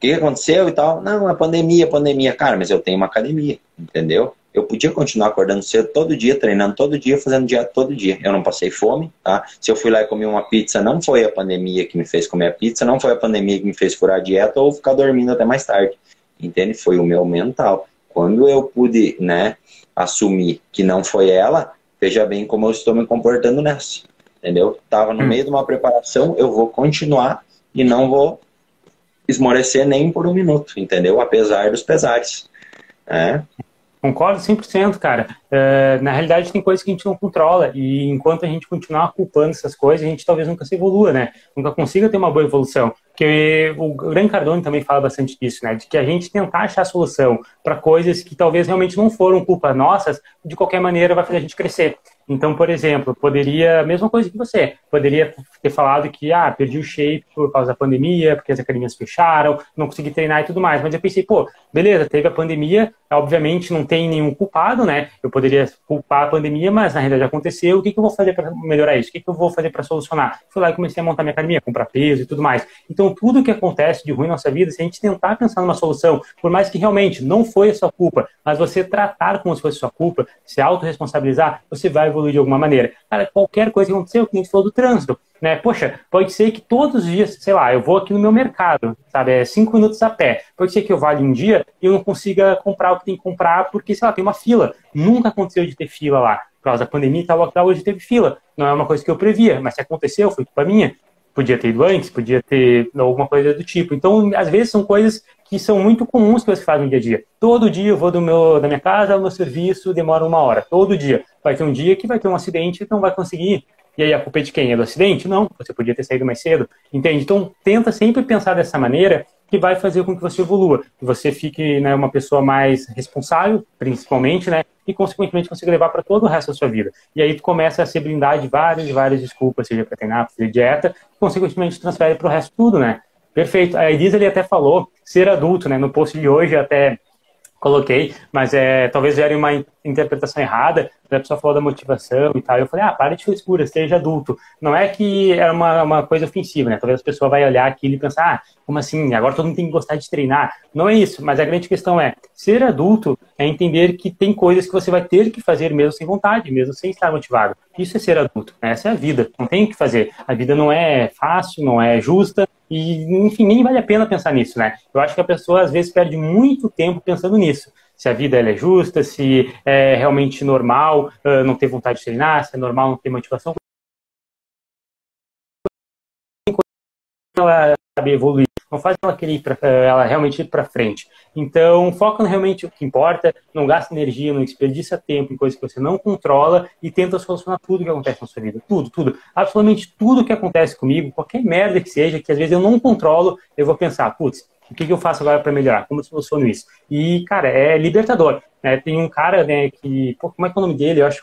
S2: que aconteceu e tal. Não, a pandemia, pandemia. Cara, mas eu tenho uma academia, entendeu? Eu podia continuar acordando cedo todo dia, treinando todo dia, fazendo dieta todo dia. Eu não passei fome, tá? Se eu fui lá e comi uma pizza, não foi a pandemia que me fez comer a pizza, não foi a pandemia que me fez furar a dieta ou ficar dormindo até mais tarde. Entende? Foi o meu mental. Quando eu pude, né, assumir que não foi ela, veja bem como eu estou me comportando nessa. Entendeu? Tava no hum. meio de uma preparação, eu vou continuar e não vou esmorecer nem por um minuto, entendeu? Apesar dos pesares. É.
S1: Concordo 100%, cara. Uh, na realidade, tem coisas que a gente não controla e enquanto a gente continuar culpando essas coisas, a gente talvez nunca se evolua, né? Nunca consiga ter uma boa evolução. Porque o Gran Cardone também fala bastante disso, né? De que a gente tentar achar solução para coisas que talvez realmente não foram culpa nossas, de qualquer maneira vai fazer a gente crescer. Então, por exemplo, poderia, mesma coisa que você, poderia ter falado que, ah, perdi o shape por causa da pandemia, porque as academias fecharam, não consegui treinar e tudo mais. Mas eu pensei, pô, beleza, teve a pandemia, obviamente não tem nenhum culpado, né? Eu poderia culpar a pandemia, mas na realidade aconteceu. O que, que eu vou fazer para melhorar isso? O que, que eu vou fazer para solucionar? Fui lá e comecei a montar minha academia, comprar peso e tudo mais. Então, tudo que acontece de ruim na nossa vida, se a gente tentar pensar numa solução, por mais que realmente não foi a sua culpa, mas você tratar como se fosse sua culpa, se autorresponsabilizar, você vai evoluir de alguma maneira. Cara, qualquer coisa que aconteceu, que gente falou do trânsito, né? Poxa, pode ser que todos os dias, sei lá, eu vou aqui no meu mercado, sabe? É cinco minutos a pé. Pode ser que eu vá um dia e eu não consiga comprar o que tem que comprar porque, sei lá, tem uma fila. Nunca aconteceu de ter fila lá. Por causa da pandemia e tal, hoje teve fila. Não é uma coisa que eu previa, mas se aconteceu, foi culpa minha podia ter ido antes, podia ter alguma coisa do tipo. Então, às vezes são coisas que são muito comuns que você faz no dia a dia. Todo dia eu vou do meu, da minha casa ao meu serviço, demora uma hora. Todo dia. Vai ter um dia que vai ter um acidente e não vai conseguir. E aí a culpa é de quem? É do acidente? Não, você podia ter saído mais cedo. Entende? Então, tenta sempre pensar dessa maneira que vai fazer com que você evolua, que você fique né, uma pessoa mais responsável, principalmente, né, e consequentemente consiga levar para todo o resto da sua vida. E aí tu começa a se blindar de várias, várias desculpas, seja para treinar, para fazer dieta, consequentemente transfere para o resto tudo, né? Perfeito. A Elisa ele até falou ser adulto, né? No post de hoje até coloquei, mas é, talvez gere uma interpretação errada, a pessoa falou da motivação e tal, eu falei, ah, para de frescura, seja adulto. Não é que é uma, uma coisa ofensiva, né? Talvez a pessoa vai olhar aquilo e pensar, ah, como assim, agora todo mundo tem que gostar de treinar. Não é isso, mas a grande questão é, ser adulto é entender que tem coisas que você vai ter que fazer mesmo sem vontade, mesmo sem estar motivado. Isso é ser adulto, né? essa é a vida, não tem o que fazer. A vida não é fácil, não é justa, e, enfim, nem vale a pena pensar nisso, né? Eu acho que a pessoa, às vezes, perde muito tempo pensando nisso. Se a vida é justa, se é realmente normal uh, não ter vontade de treinar, se é normal não ter motivação. Ela sabe evoluir, não faz ela querer pra, ela realmente ir para frente. Então, foca realmente o que importa, não gasta energia, não desperdiça tempo em coisas que você não controla e tenta solucionar tudo que acontece na sua vida. Tudo, tudo. Absolutamente tudo que acontece comigo, qualquer merda que seja, que às vezes eu não controlo, eu vou pensar, putz, o que eu faço agora para melhorar? Como eu soluciono isso? E, cara, é libertador. Né? Tem um cara né, que. Pô, como é que é o nome dele? Eu acho.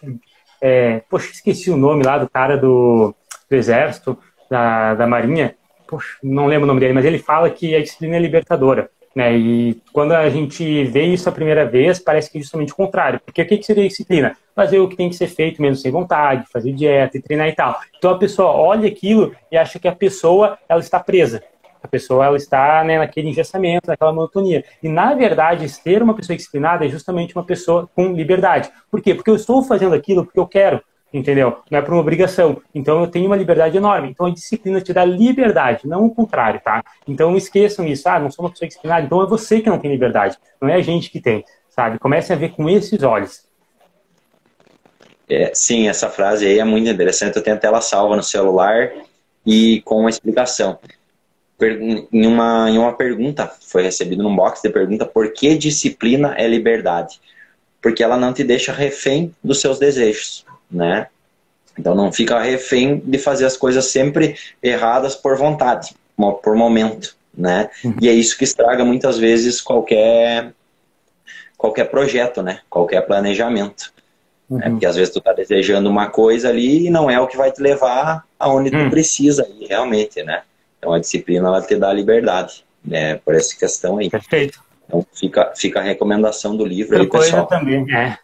S1: É, poxa, esqueci o nome lá do cara do, do Exército, da, da Marinha poxa, não lembro o nome dele, mas ele fala que a disciplina é libertadora. Né? E quando a gente vê isso a primeira vez, parece que é justamente o contrário. Porque o que seria disciplina? Fazer o que tem que ser feito mesmo sem vontade, fazer dieta e treinar e tal. Então a pessoa olha aquilo e acha que a pessoa ela está presa. A pessoa ela está né, naquele engessamento, naquela monotonia. E na verdade, ser uma pessoa disciplinada é justamente uma pessoa com liberdade. Por quê? Porque eu estou fazendo aquilo porque eu quero entendeu? Não é por uma obrigação. Então eu tenho uma liberdade enorme. Então a disciplina te dá liberdade, não o contrário, tá? Então esqueçam isso. Ah, não sou uma pessoa disciplinada, então é você que não tem liberdade, não é a gente que tem, sabe? Comece a ver com esses olhos.
S2: É, sim, essa frase aí é muito interessante. Eu tenho até ela salva no celular e com uma explicação. Em uma, em uma pergunta, foi recebido num box de pergunta, por que disciplina é liberdade? Porque ela não te deixa refém dos seus desejos né? Então não fica refém de fazer as coisas sempre erradas por vontade, por momento, né? Uhum. E é isso que estraga muitas vezes qualquer qualquer projeto, né? Qualquer planejamento. Né? Uhum. Né? Porque às vezes tu tá desejando uma coisa ali e não é o que vai te levar aonde uhum. tu precisa realmente, né? Então a disciplina ela te dá liberdade, né? Por essa questão aí.
S1: Perfeito.
S2: Então fica, fica a recomendação do livro
S1: Outra aí, pessoal. coisa também, é.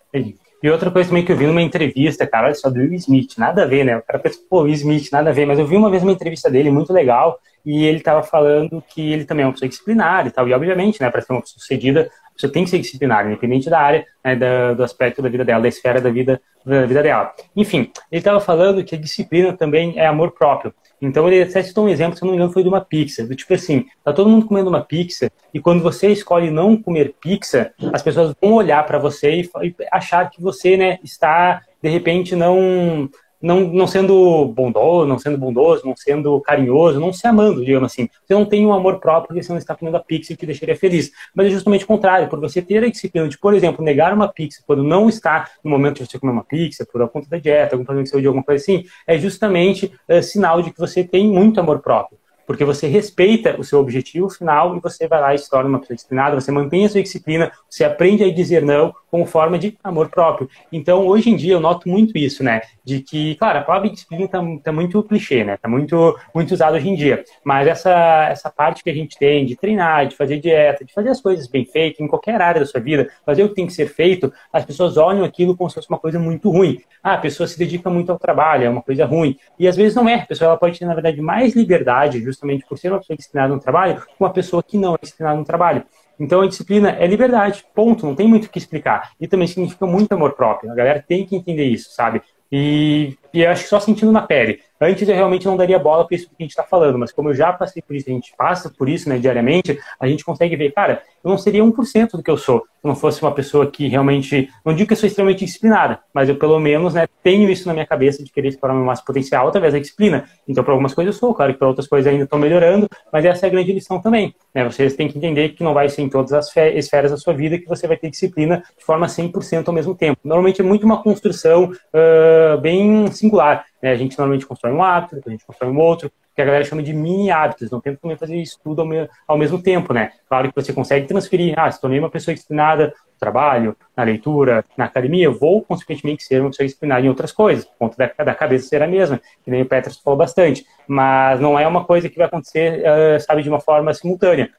S1: E outra coisa também que eu vi numa entrevista, cara, olha só, do Will Smith, nada a ver, né? O cara pensa, pô, Will Smith, nada a ver, mas eu vi uma vez uma entrevista dele muito legal e ele tava falando que ele também é uma pessoa disciplinar e tal, e obviamente, né, para ser uma pessoa sucedida, você tem que ser disciplinar, independente da área, né, da, do aspecto da vida dela, da esfera da vida, da vida dela. Enfim, ele estava falando que a disciplina também é amor próprio. Então ele até citou um exemplo, se não me engano, foi de uma pizza. Do tipo assim, tá todo mundo comendo uma pizza e quando você escolhe não comer pizza, as pessoas vão olhar para você e, e, achar que você, né, está de repente não não, não sendo bondoso, não sendo bondoso, não sendo carinhoso, não se amando, digamos assim. Você não tem um amor próprio porque você não está comendo a pizza que deixaria feliz. Mas é justamente o contrário, por você ter a disciplina de, por exemplo, negar uma pizza quando não está no momento de você comer uma pizza, por conta da dieta, algum problema de saúde, alguma coisa assim, é justamente é, sinal de que você tem muito amor próprio porque você respeita o seu objetivo final e você vai lá e se torna uma pessoa disciplinada, você mantém a sua disciplina, você aprende a dizer não como forma de amor próprio. Então, hoje em dia, eu noto muito isso, né? De que, claro, a palavra disciplina está tá muito clichê, né? Está muito, muito usado hoje em dia. Mas essa, essa parte que a gente tem de treinar, de fazer dieta, de fazer as coisas bem feitas, em qualquer área da sua vida, fazer o que tem que ser feito, as pessoas olham aquilo como se fosse uma coisa muito ruim. Ah, a pessoa se dedica muito ao trabalho, é uma coisa ruim. E às vezes não é. A pessoa ela pode ter, na verdade, mais liberdade, justamente por ser uma pessoa disciplinada no trabalho, uma pessoa que não é disciplinada no trabalho. Então a disciplina é liberdade, ponto, não tem muito o que explicar. E também significa muito amor próprio. A galera tem que entender isso, sabe? E, e eu acho que só sentindo na pele. Antes eu realmente não daria bola para isso que a gente está falando, mas como eu já passei por isso, a gente passa por isso né, diariamente, a gente consegue ver, cara, eu não seria 1% do que eu sou se não fosse uma pessoa que realmente, não digo que eu sou extremamente disciplinada, mas eu pelo menos né, tenho isso na minha cabeça de querer explorar meu máximo potencial através da disciplina. Então, para algumas coisas eu sou, claro que para outras coisas ainda estou melhorando, mas essa é a grande lição também. Né? Vocês têm que entender que não vai ser em todas as esferas da sua vida que você vai ter disciplina de forma 100% ao mesmo tempo. Normalmente é muito uma construção uh, bem singular. Né? A gente normalmente constrói um hábito, a gente constrói um outro, que a galera chama de mini hábitos. Não tenta também fazer isso tudo ao, me ao, mesmo tempo, né? Claro que você consegue transferir, ah, se tornei uma pessoa disciplinada no trabalho, na leitura, na academia, vou, consequentemente, ser uma pessoa disciplinada em outras coisas. O ponto da, da cabeça ser a mesma, que nem o Petros falou bastante. Mas não é uma coisa que vai acontecer, uh, sabe, de uma forma simultânea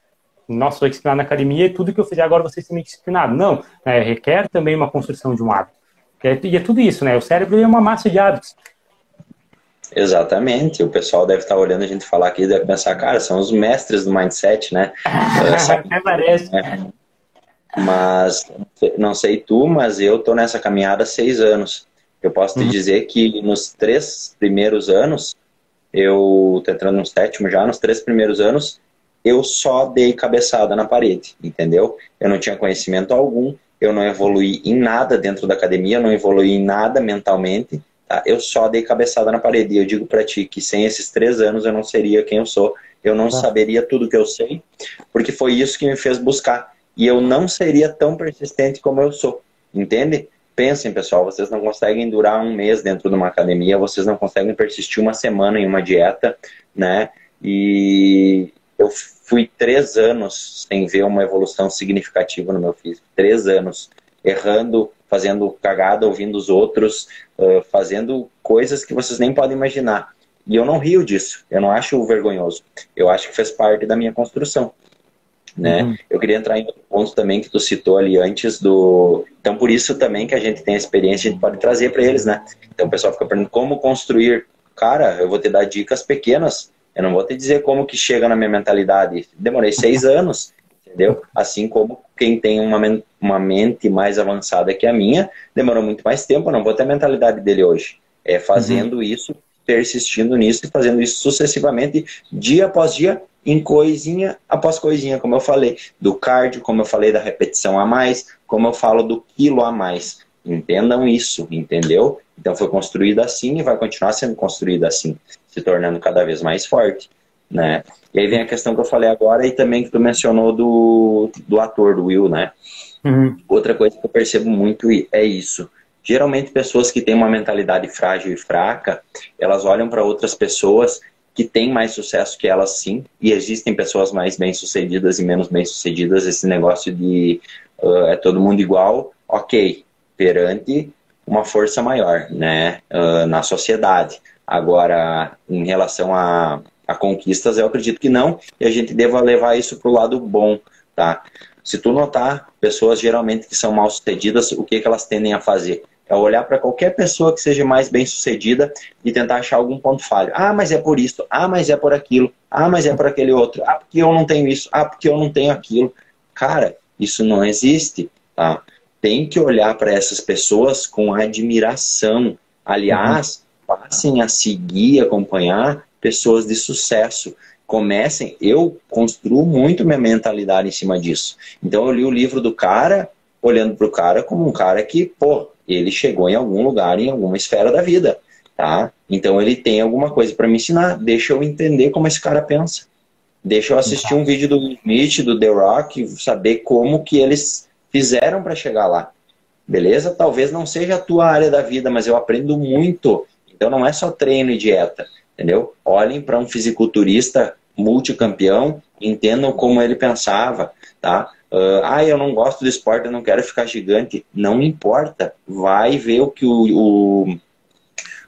S1: nossa, sou disciplinado na academia e tudo que eu fizer agora você ser disciplinado. Não, né, requer também uma construção de um hábito. E é tudo isso, né? O cérebro é uma massa de hábitos.
S2: Exatamente. O pessoal deve estar olhando a gente falar aqui e deve pensar, cara, são os mestres do mindset, né?
S1: Até parece.
S2: É. Mas não sei tu, mas eu tô nessa caminhada há seis anos. Eu posso te uhum. dizer que nos três primeiros anos, eu tô entrando no sétimo já, nos três primeiros anos, eu só dei cabeçada na parede, entendeu? Eu não tinha conhecimento algum, eu não evoluí em nada dentro da academia, eu não evoluí em nada mentalmente, Tá? Eu só dei cabeçada na parede. E eu digo para ti que sem esses três anos eu não seria quem eu sou. Eu não tá. saberia tudo que eu sei, porque foi isso que me fez buscar. E eu não seria tão persistente como eu sou. Entende? Pensem, pessoal, vocês não conseguem durar um mês dentro de uma academia, vocês não conseguem persistir uma semana em uma dieta, né? E eu fui três anos sem ver uma evolução significativa no meu físico. Três anos errando fazendo cagada, ouvindo os outros, uh, fazendo coisas que vocês nem podem imaginar. E eu não rio disso, eu não acho vergonhoso. Eu acho que fez parte da minha construção. Né? Uhum. Eu queria entrar em outro ponto também que tu citou ali antes do. Então, por isso também que a gente tem a experiência, a gente pode trazer para eles, né? Então, o pessoal fica perguntando como construir. Cara, eu vou te dar dicas pequenas. Eu não vou te dizer como que chega na minha mentalidade. Demorei seis anos entendeu? Assim como quem tem uma, uma mente mais avançada que a minha, demorou muito mais tempo, não vou ter a mentalidade dele hoje. É fazendo uhum. isso, persistindo nisso e fazendo isso sucessivamente, dia após dia, em coisinha após coisinha, como eu falei, do cardio, como eu falei da repetição a mais, como eu falo do quilo a mais. Entendam isso, entendeu? Então foi construído assim e vai continuar sendo construído assim, se tornando cada vez mais forte né? E aí vem a questão que eu falei agora e também que tu mencionou do, do ator, do Will, né? Uhum. Outra coisa que eu percebo muito é isso. Geralmente pessoas que têm uma mentalidade frágil e fraca, elas olham para outras pessoas que têm mais sucesso que elas sim, e existem pessoas mais bem-sucedidas e menos bem-sucedidas, esse negócio de uh, é todo mundo igual, ok, perante uma força maior, né, uh, na sociedade. Agora, em relação a a conquistas, eu acredito que não, e a gente deva levar isso para o lado bom, tá? Se tu notar, pessoas geralmente que são mal sucedidas, o que, que elas tendem a fazer? É olhar para qualquer pessoa que seja mais bem sucedida e tentar achar algum ponto falho. Ah, mas é por isso. Ah, mas é por aquilo. Ah, mas é por aquele outro. Ah, porque eu não tenho isso. Ah, porque eu não tenho aquilo. Cara, isso não existe, tá? Tem que olhar para essas pessoas com admiração. Aliás, passem a seguir, acompanhar pessoas de sucesso. Comecem, eu construo muito minha mentalidade em cima disso. Então eu li o livro do cara, olhando para o cara como um cara que, pô, ele chegou em algum lugar, em alguma esfera da vida. tá? Então ele tem alguma coisa para me ensinar, deixa eu entender como esse cara pensa. Deixa eu assistir um vídeo do Smith, do The Rock, saber como que eles fizeram para chegar lá. Beleza? Talvez não seja a tua área da vida, mas eu aprendo muito. Então não é só treino e dieta, entendeu? Olhem para um fisiculturista multicampeão, entendam como ele pensava, tá? Uh, ah, eu não gosto do esporte, eu não quero ficar gigante. Não importa. Vai ver o que o, o,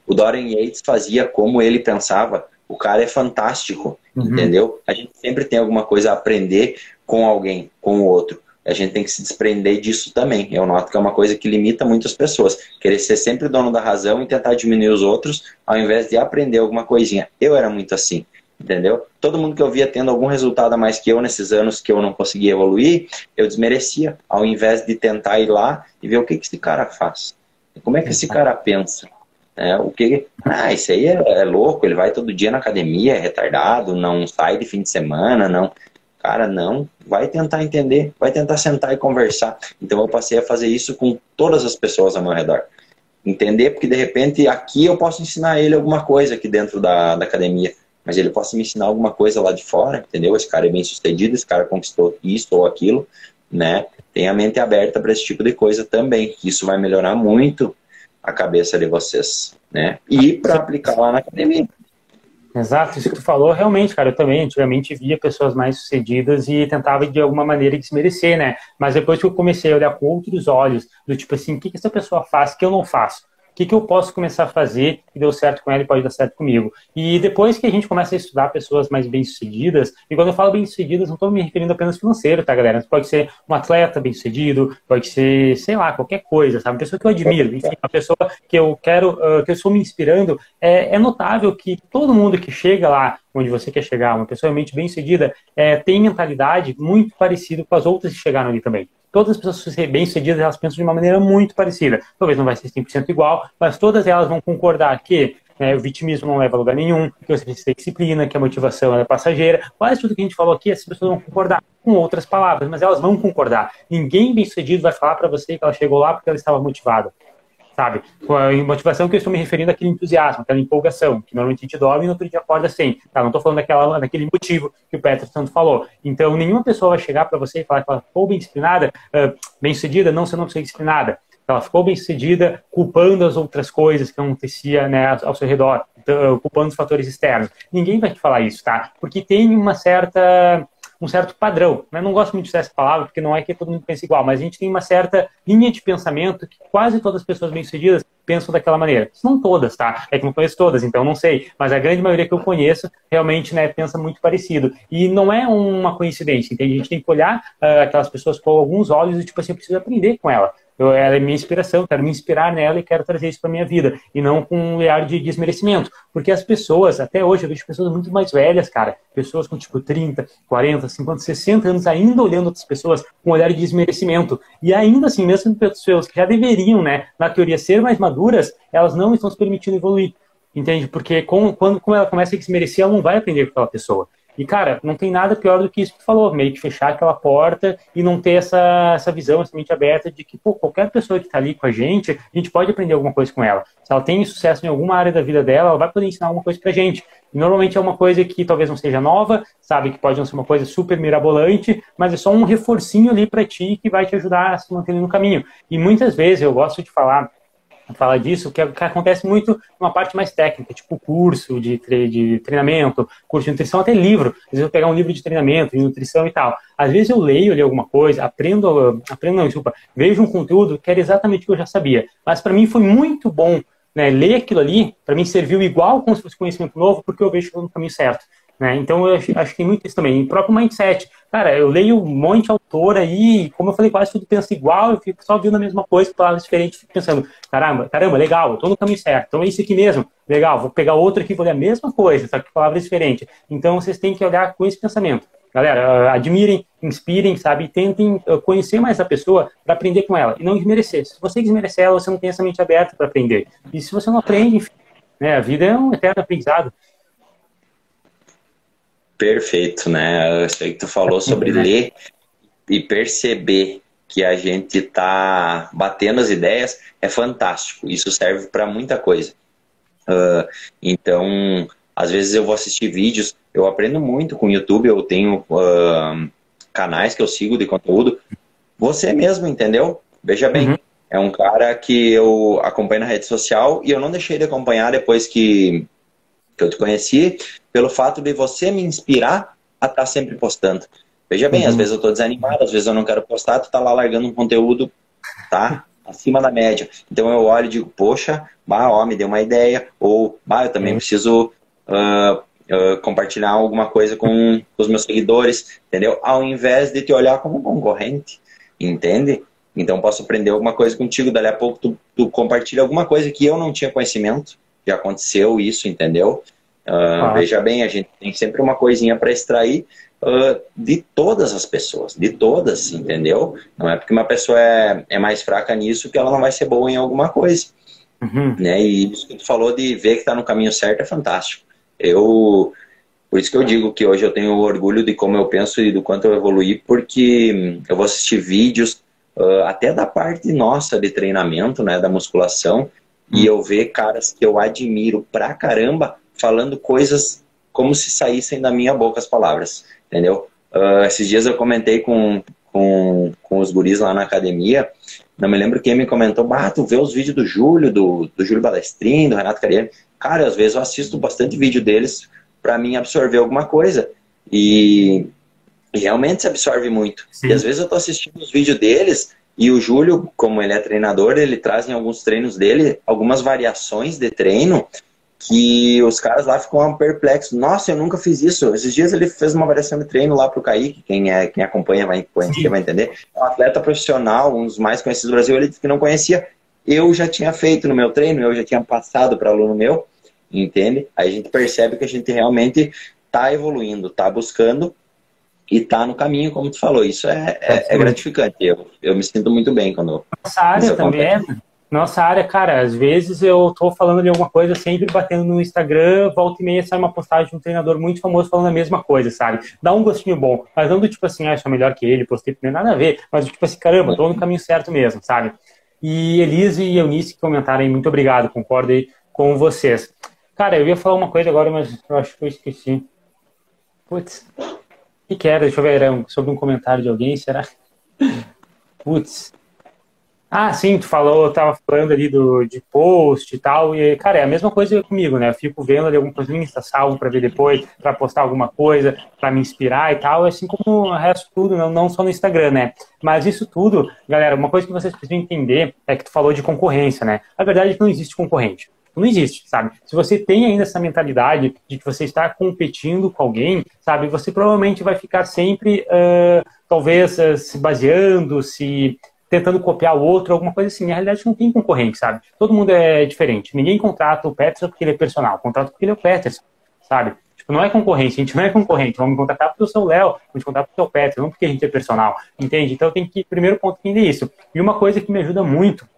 S2: o Dorian Yates fazia, como ele pensava. O cara é fantástico, uhum. entendeu? A gente sempre tem alguma coisa a aprender com alguém, com o outro. A gente tem que se desprender disso também. Eu noto que é uma coisa que limita muitas pessoas. Querer ser sempre dono da razão e tentar diminuir os outros, ao invés de aprender alguma coisinha. Eu era muito assim entendeu? Todo mundo que eu via tendo algum resultado a mais que eu nesses anos que eu não conseguia evoluir, eu desmerecia, ao invés de tentar ir lá e ver o que, que esse cara faz. Como é que esse cara pensa? É, o que ah isso aí é, é, louco ele vai todo dia na academia é retardado não sai de fim de semana não cara não vai tentar entender vai tentar sentar e conversar então eu passei a fazer isso com todas as pessoas ao meu redor entender porque de repente aqui eu posso ensinar ele alguma coisa aqui dentro da, da academia mas ele possa me ensinar alguma coisa lá de fora, entendeu? Esse cara é bem sucedido, esse cara conquistou isso ou aquilo, né? Tenha a mente aberta para esse tipo de coisa também, isso vai melhorar muito a cabeça de vocês, né? E para aplicar lá na academia.
S1: Exato, isso que tu falou, realmente, cara, eu também antigamente via pessoas mais sucedidas e tentava de alguma maneira desmerecer, né? Mas depois que eu comecei a olhar com outros olhos, do tipo assim, o que, que essa pessoa faz que eu não faço? O que, que eu posso começar a fazer que deu certo com ela e pode dar certo comigo. E depois que a gente começa a estudar pessoas mais bem-sucedidas, e quando eu falo bem-sucedidas, não estou me referindo apenas financeiro, tá, galera? Pode ser um atleta bem-sucedido, pode ser, sei lá, qualquer coisa, sabe? Uma pessoa que eu admiro, enfim, uma pessoa que eu quero, uh, que eu estou me inspirando. É, é, notável que todo mundo que chega lá onde você quer chegar, uma pessoa realmente bem-sucedida, é, tem mentalidade muito parecida com as outras que chegaram ali também todas as pessoas bem-sucedidas, elas pensam de uma maneira muito parecida. Talvez não vai ser 100% igual, mas todas elas vão concordar que né, o vitimismo não leva a lugar nenhum, que você precisa ter disciplina, que a motivação é passageira. Quase tudo que a gente falou aqui, as pessoas vão concordar com outras palavras, mas elas vão concordar. Ninguém bem-sucedido vai falar para você que ela chegou lá porque ela estava motivada sabe? Com a motivação que eu estou me referindo àquele entusiasmo, aquela empolgação, que normalmente a gente dorme e no outro dia acorda sem, tá? Não estou falando daquela, daquele motivo que o Petro tanto falou. Então, nenhuma pessoa vai chegar para você e falar que ela ficou bem disciplinada, uh, bem sucedida, não, você não foi disciplinada. Ela ficou bem sucedida culpando as outras coisas que acontecia né, ao seu redor, então, culpando os fatores externos. Ninguém vai te falar isso, tá? Porque tem uma certa um certo padrão. Eu não gosto muito de usar essa palavra, porque não é que todo mundo pensa igual, mas a gente tem uma certa linha de pensamento que quase todas as pessoas bem-sucedidas pensam daquela maneira. Não todas, tá? É que não conheço todas, então não sei. Mas a grande maioria que eu conheço realmente né, pensa muito parecido. E não é uma coincidência, entende? A gente tem que olhar uh, aquelas pessoas com alguns olhos e, tipo assim, eu preciso aprender com ela. Eu, ela é minha inspiração, quero me inspirar nela e quero trazer isso para minha vida. E não com um olhar de desmerecimento. Porque as pessoas, até hoje, eu vejo pessoas muito mais velhas, cara. Pessoas com tipo 30, 40, 50, 60 anos ainda olhando outras pessoas com um olhar de desmerecimento. E ainda assim, mesmo pessoas que já deveriam, né, na teoria, ser mais maduras, elas não estão se permitindo evoluir. Entende? Porque com, quando, quando ela começa a desmerecer, ela não vai aprender com aquela pessoa. E, cara, não tem nada pior do que isso que tu falou, meio que fechar aquela porta e não ter essa, essa visão, essa mente aberta de que, pô, qualquer pessoa que está ali com a gente, a gente pode aprender alguma coisa com ela. Se ela tem sucesso em alguma área da vida dela, ela vai poder ensinar alguma coisa pra gente. E normalmente é uma coisa que talvez não seja nova, sabe, que pode não ser uma coisa super mirabolante, mas é só um reforcinho ali para ti que vai te ajudar a se manter no caminho. E muitas vezes eu gosto de falar fala disso, que, acontece muito uma parte mais técnica, tipo curso de, tre de treinamento, curso de nutrição, até livro. Às vezes eu pegar um livro de treinamento, de nutrição e tal. Às vezes eu leio ali alguma coisa, aprendo, aprendo não, desculpa, vejo um conteúdo que era exatamente o que eu já sabia. Mas para mim foi muito bom né, ler aquilo ali, para mim serviu igual como se fosse conhecimento novo, porque eu vejo que no caminho certo. Né? Então, eu acho, acho que tem muito isso também. E próprio mindset. Cara, eu leio um monte de autor aí, como eu falei, quase tudo pensa igual, eu fico só vendo a mesma coisa, palavras diferentes, fico pensando, caramba, caramba, legal, eu tô no caminho certo, então é isso aqui mesmo, legal, vou pegar outro aqui vou ler a mesma coisa, só que palavras diferentes. Então, vocês têm que olhar com esse pensamento. Galera, admirem, inspirem, sabe? Tentem conhecer mais a pessoa para aprender com ela e não desmerecer. Se você desmerecer ela, você não tem essa mente aberta para aprender. E se você não aprende, enfim, né, a vida é um eterno aprendizado.
S2: Perfeito, né? Isso aí que tu falou sobre ler e perceber que a gente está batendo as ideias é fantástico. Isso serve para muita coisa. Uh, então, às vezes eu vou assistir vídeos, eu aprendo muito com o YouTube, eu tenho uh, canais que eu sigo de conteúdo. Você mesmo, entendeu? Veja bem, uhum. é um cara que eu acompanho na rede social e eu não deixei de acompanhar depois que, que eu te conheci, pelo fato de você me inspirar a estar tá sempre postando. Veja bem, uhum. às vezes eu estou desanimado, às vezes eu não quero postar, tu tá lá largando um conteúdo, tá? Acima da média. Então eu olho e digo, poxa, bah, ó, me deu uma ideia. Ou, bah, eu também uhum. preciso uh, uh, compartilhar alguma coisa com os meus seguidores, entendeu? Ao invés de te olhar como concorrente, entende? Então posso aprender alguma coisa contigo, dali a pouco tu, tu compartilha alguma coisa que eu não tinha conhecimento, já aconteceu isso, entendeu? Uh. Veja bem, a gente tem sempre uma coisinha para extrair uh, de todas as pessoas, de todas, entendeu? Não é porque uma pessoa é, é mais fraca nisso que ela não vai ser boa em alguma coisa. Uhum. Né? E isso que tu falou de ver que está no caminho certo é fantástico. Eu, por isso que eu digo que hoje eu tenho orgulho de como eu penso e do quanto eu evoluí, porque eu vou assistir vídeos uh, até da parte nossa de treinamento, né, da musculação. E eu ver caras que eu admiro pra caramba falando coisas como se saíssem da minha boca as palavras, entendeu? Uh, esses dias eu comentei com, com, com os guris lá na academia, não me lembro quem me comentou, bah, tu vê os vídeos do Júlio, do, do Júlio Balestrin, do Renato Cariani. Cara, às vezes eu assisto bastante vídeo deles para mim absorver alguma coisa. E, e, realmente se absorve muito. Sim. E às vezes eu tô assistindo os vídeos deles e o Júlio, como ele é treinador, ele traz em alguns treinos dele algumas variações de treino que os caras lá ficam perplexos. Nossa, eu nunca fiz isso. Esses dias ele fez uma variação de treino lá pro Kaique, quem, é, quem acompanha vai, vai entender. É um atleta profissional, um dos mais conhecidos do Brasil, ele disse que não conhecia. Eu já tinha feito no meu treino, eu já tinha passado para aluno meu, entende? Aí a gente percebe que a gente realmente está evoluindo, está buscando e está no caminho, como tu falou. Isso é, é, é gratificante. Eu, eu me sinto muito bem quando.
S1: Nossa área também é nossa área, cara, às vezes eu tô falando de alguma coisa, sempre batendo no Instagram, volta e meia sai uma postagem de um treinador muito famoso falando a mesma coisa, sabe? Dá um gostinho bom, mas não do tipo assim, ah, sou melhor que ele, postei, não tem nada a ver, mas do tipo assim, caramba, tô no caminho certo mesmo, sabe? E Elise e Eunice que comentaram aí, muito obrigado, concordo aí com vocês. Cara, eu ia falar uma coisa agora, mas eu acho que eu esqueci. Putz, que, era? Deixa eu ver, era sobre um comentário de alguém, será? Putz, ah, sim, tu falou, tava falando ali do, de post e tal, e, cara, é a mesma coisa comigo, né? Eu fico vendo ali alguma coisa no Insta, salvo pra ver depois, pra postar alguma coisa, pra me inspirar e tal, assim como o resto tudo, não, não só no Instagram, né? Mas isso tudo, galera, uma coisa que vocês precisam entender é que tu falou de concorrência, né? A verdade é que não existe concorrente. Não existe, sabe? Se você tem ainda essa mentalidade de que você está competindo com alguém, sabe? Você provavelmente vai ficar sempre, uh, talvez, uh, se baseando, se tentando copiar o outro, alguma coisa assim. Na realidade, não tem concorrente, sabe? Todo mundo é diferente. Ninguém contrata o Peterson porque ele é personal, contrata porque ele é o Peterson, sabe? Tipo, não é concorrente, a gente não é concorrente. Vamos contratar porque eu sou o Léo, vamos contratar porque eu sou o Peterson, não porque a gente é personal, entende? Então, tem que, primeiro ponto, entender isso. E uma coisa que me ajuda muito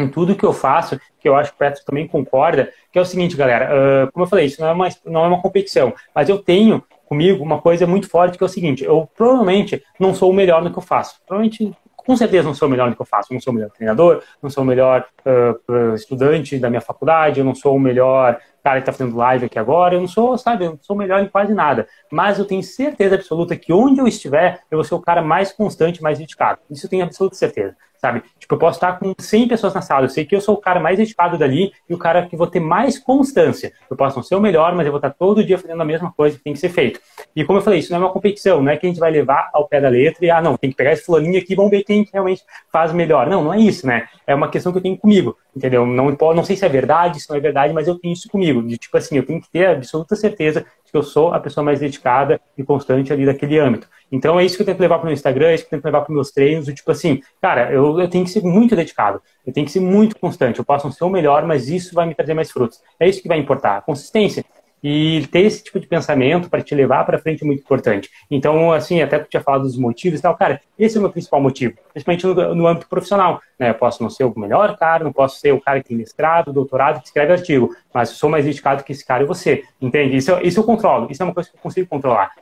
S1: em tudo que eu faço, que eu acho que o Peterson também concorda, que é o seguinte, galera, uh, como eu falei, isso não é, uma, não é uma competição, mas eu tenho comigo uma coisa muito forte que é o seguinte, eu provavelmente não sou o melhor no que eu faço. Provavelmente com certeza não sou o melhor no que eu faço. Não sou o melhor treinador, não sou o melhor uh, estudante da minha faculdade, eu não sou o melhor cara que está fazendo live aqui agora, eu não sou, sabe, eu não sou o melhor em quase nada. Mas eu tenho certeza absoluta que onde eu estiver, eu vou ser o cara mais constante, mais dedicado. Isso eu tenho absoluta certeza sabe? Tipo, eu posso estar com 100 pessoas na sala, eu sei que eu sou o cara mais dedicado dali e o cara que vou ter mais constância. Eu posso não ser o melhor, mas eu vou estar todo dia fazendo a mesma coisa que tem que ser feito. E como eu falei, isso não é uma competição, não é que a gente vai levar ao pé da letra e, ah, não, tem que pegar esse fulaninho aqui e vamos ver quem realmente faz melhor. Não, não é isso, né? É uma questão que eu tenho comigo, entendeu? Não, não sei se é verdade, se não é verdade, mas eu tenho isso comigo. De tipo assim, eu tenho que ter absoluta certeza de que eu sou a pessoa mais dedicada e constante ali daquele âmbito. Então é isso que eu tento levar para o meu Instagram, é isso que eu tento levar para os meus treinos, tipo assim, cara, eu, eu tenho que ser muito dedicado, eu tenho que ser muito constante, eu posso não ser o melhor, mas isso vai me trazer mais frutos. É isso que vai importar, consistência. E ter esse tipo de pensamento para te levar para frente é muito importante. Então, assim, até tu tinha falado dos motivos e tal, cara, esse é o meu principal motivo, principalmente no, no âmbito profissional. Né? Eu posso não ser o melhor cara, não posso ser o cara que tem mestrado, doutorado, que escreve artigo, mas eu sou mais dedicado que esse cara e você, entende? Isso, isso eu controlo, isso é uma coisa que eu consigo controlar.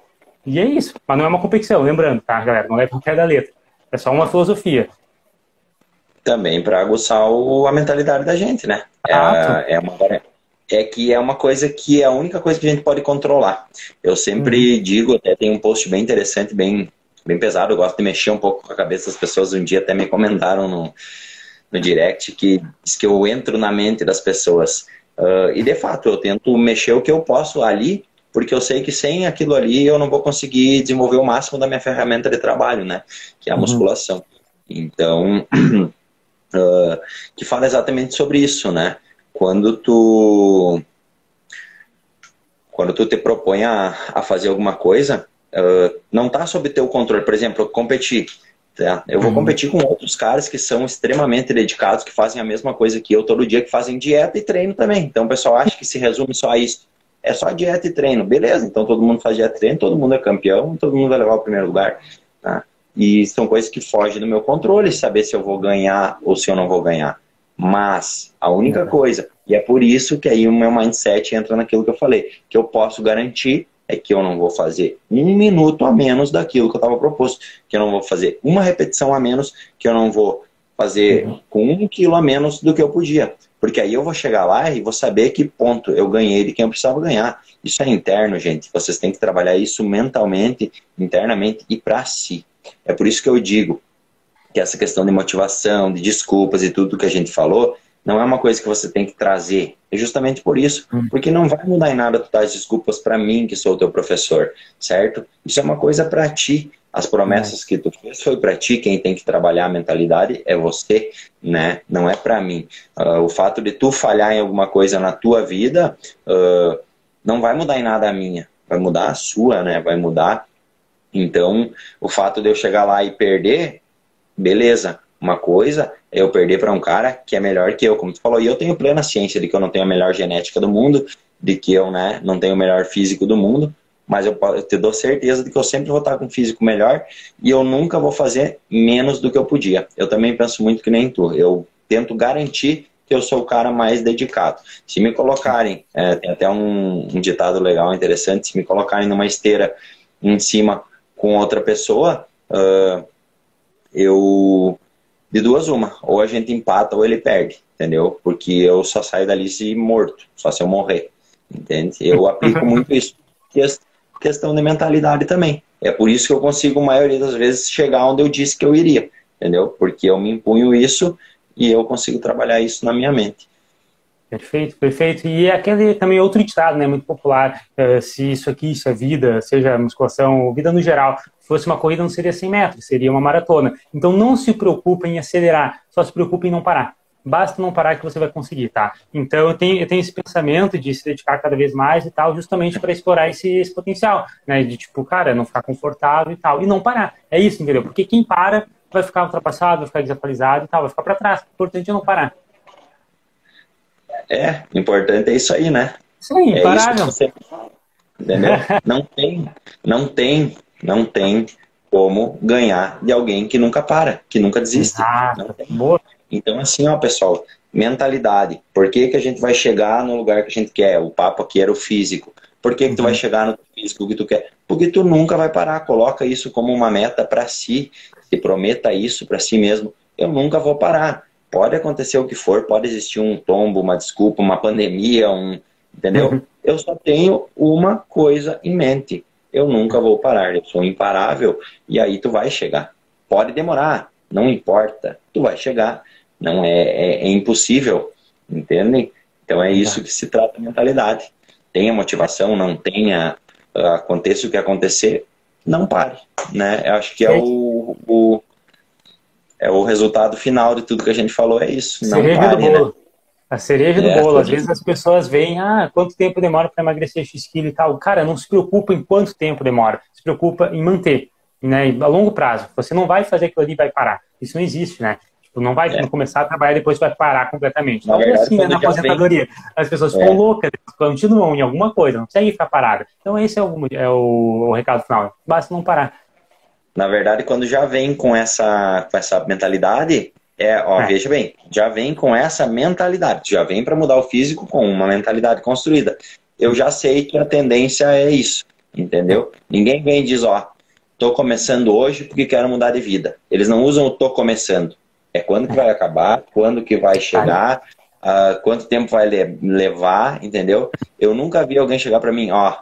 S1: E é isso. Mas não é uma competição, lembrando, tá, galera? Não é qualquer da letra. É só uma filosofia.
S2: Também para aguçar o, a mentalidade da gente, né? É, é uma, é que é uma coisa que é a única coisa que a gente pode controlar. Eu sempre uhum. digo, até tem um post bem interessante, bem, bem pesado, eu gosto de mexer um pouco com a cabeça das pessoas. Um dia até me comentaram no, no direct que diz que eu entro na mente das pessoas. Uh, e de fato, eu tento mexer o que eu posso ali, porque eu sei que sem aquilo ali eu não vou conseguir desenvolver o máximo da minha ferramenta de trabalho, né? Que é a uhum. musculação. Então, uh, que fala exatamente sobre isso, né? Quando tu quando tu te propõe a, a fazer alguma coisa, uh, não está sob teu controle. Por exemplo, competir. Tá? Eu vou uhum. competir com outros caras que são extremamente dedicados, que fazem a mesma coisa que eu todo dia, que fazem dieta e treino também. Então o pessoal acha que se resume só a isso. É só dieta e treino. Beleza, então todo mundo faz dieta e treino, todo mundo é campeão, todo mundo vai levar o primeiro lugar. Tá? E são coisas que fogem do meu controle, saber se eu vou ganhar ou se eu não vou ganhar. Mas a única coisa, e é por isso que aí o meu mindset entra naquilo que eu falei, que eu posso garantir é que eu não vou fazer um minuto a menos daquilo que eu estava proposto, que eu não vou fazer uma repetição a menos, que eu não vou fazer uhum. com um quilo a menos do que eu podia. Porque aí eu vou chegar lá e vou saber que ponto eu ganhei de quem eu precisava ganhar. Isso é interno, gente. Vocês têm que trabalhar isso mentalmente, internamente e para si. É por isso que eu digo, que essa questão de motivação, de desculpas e tudo que a gente falou, não é uma coisa que você tem que trazer. É justamente por isso, hum. porque não vai mudar em nada tu dar desculpas para mim, que sou o teu professor, certo? Isso é uma coisa para ti. As promessas que tu fez foi para ti, quem tem que trabalhar a mentalidade é você, né? Não é para mim. Uh, o fato de tu falhar em alguma coisa na tua vida uh, não vai mudar em nada a minha, vai mudar a sua, né? Vai mudar. Então, o fato de eu chegar lá e perder beleza. Uma coisa é eu perder para um cara que é melhor que eu, como tu falou. E eu tenho plena ciência de que eu não tenho a melhor genética do mundo, de que eu né, não tenho o melhor físico do mundo, mas eu, eu te dou certeza de que eu sempre vou estar com um físico melhor e eu nunca vou fazer menos do que eu podia. Eu também penso muito que nem tu. Eu tento garantir que eu sou o cara mais dedicado. Se me colocarem, é, tem até um, um ditado legal, interessante, se me colocarem numa esteira em cima com outra pessoa, uh, eu de duas uma, ou a gente empata ou ele perde, entendeu? Porque eu só saio dali se morto, só se eu morrer, entende? Eu aplico muito isso. Questão de mentalidade também. É por isso que eu consigo, a maioria das vezes, chegar onde eu disse que eu iria, entendeu? Porque eu me impunho isso e eu consigo trabalhar isso na minha mente.
S1: Perfeito, perfeito. E é aquele também outro ditado, né, muito popular, é, se isso aqui, isso é vida, seja musculação, vida no geral, fosse uma corrida não seria 100 metros, seria uma maratona. Então não se preocupe em acelerar, só se preocupe em não parar. Basta não parar que você vai conseguir, tá? Então eu tenho, eu tenho esse pensamento de se dedicar cada vez mais e tal, justamente para explorar esse, esse potencial, né? De tipo, cara, não ficar confortável e tal, e não parar. É isso, entendeu? Porque quem para vai ficar ultrapassado, vai ficar desatualizado e tal, vai ficar para trás. O importante é não parar.
S2: É, importante é isso aí, né?
S1: Sim,
S2: é
S1: imparável. Você...
S2: Entendeu? não tem, não tem, não tem como ganhar de alguém que nunca para, que nunca desiste. Boa. Então, assim, ó, pessoal, mentalidade. Por que, que a gente vai chegar no lugar que a gente quer? O papo aqui era o físico. Por que, que tu vai uhum. chegar no físico que tu quer? Porque tu nunca vai parar. Coloca isso como uma meta para si. Se prometa isso para si mesmo. Eu nunca vou parar. Pode acontecer o que for, pode existir um tombo, uma desculpa, uma pandemia, um, entendeu? Uhum. Eu só tenho uma coisa em mente. Eu nunca vou parar, eu sou imparável e aí tu vai chegar. Pode demorar, não importa, tu vai chegar. Não é, é, é impossível, entendem? Então é isso que se trata a mentalidade. Tenha motivação, não tenha, aconteça o que acontecer, não pare, né? Eu acho que é o, o é o resultado final de tudo que a gente falou, é isso. Não
S1: cereja pare, do né? bolo. Né? A cereja é, do bolo. Às vezes as pessoas veem, ah, quanto tempo demora para emagrecer X quilo e tal. Cara, não se preocupa em quanto tempo demora. Se preocupa em manter, né? A longo prazo. Você não vai fazer aquilo ali e vai parar. Isso não existe, né? Tipo, não vai é. começar a trabalhar e depois vai parar completamente. Não é assim, né, na aposentadoria. Vem... As pessoas ficam é. loucas, continuam em alguma coisa, não conseguem ficar paradas. Então esse é o, é o, o recado final. Basta não parar.
S2: Na verdade, quando já vem com essa, com essa mentalidade, é, ó, é. veja bem, já vem com essa mentalidade, já vem para mudar o físico com uma mentalidade construída. Eu já sei que a tendência é isso, entendeu? Ninguém vem e diz, ó, tô começando hoje porque quero mudar de vida. Eles não usam o tô começando. É quando que vai acabar, quando que vai chegar, uh, quanto tempo vai levar, entendeu? Eu nunca vi alguém chegar para mim, ó,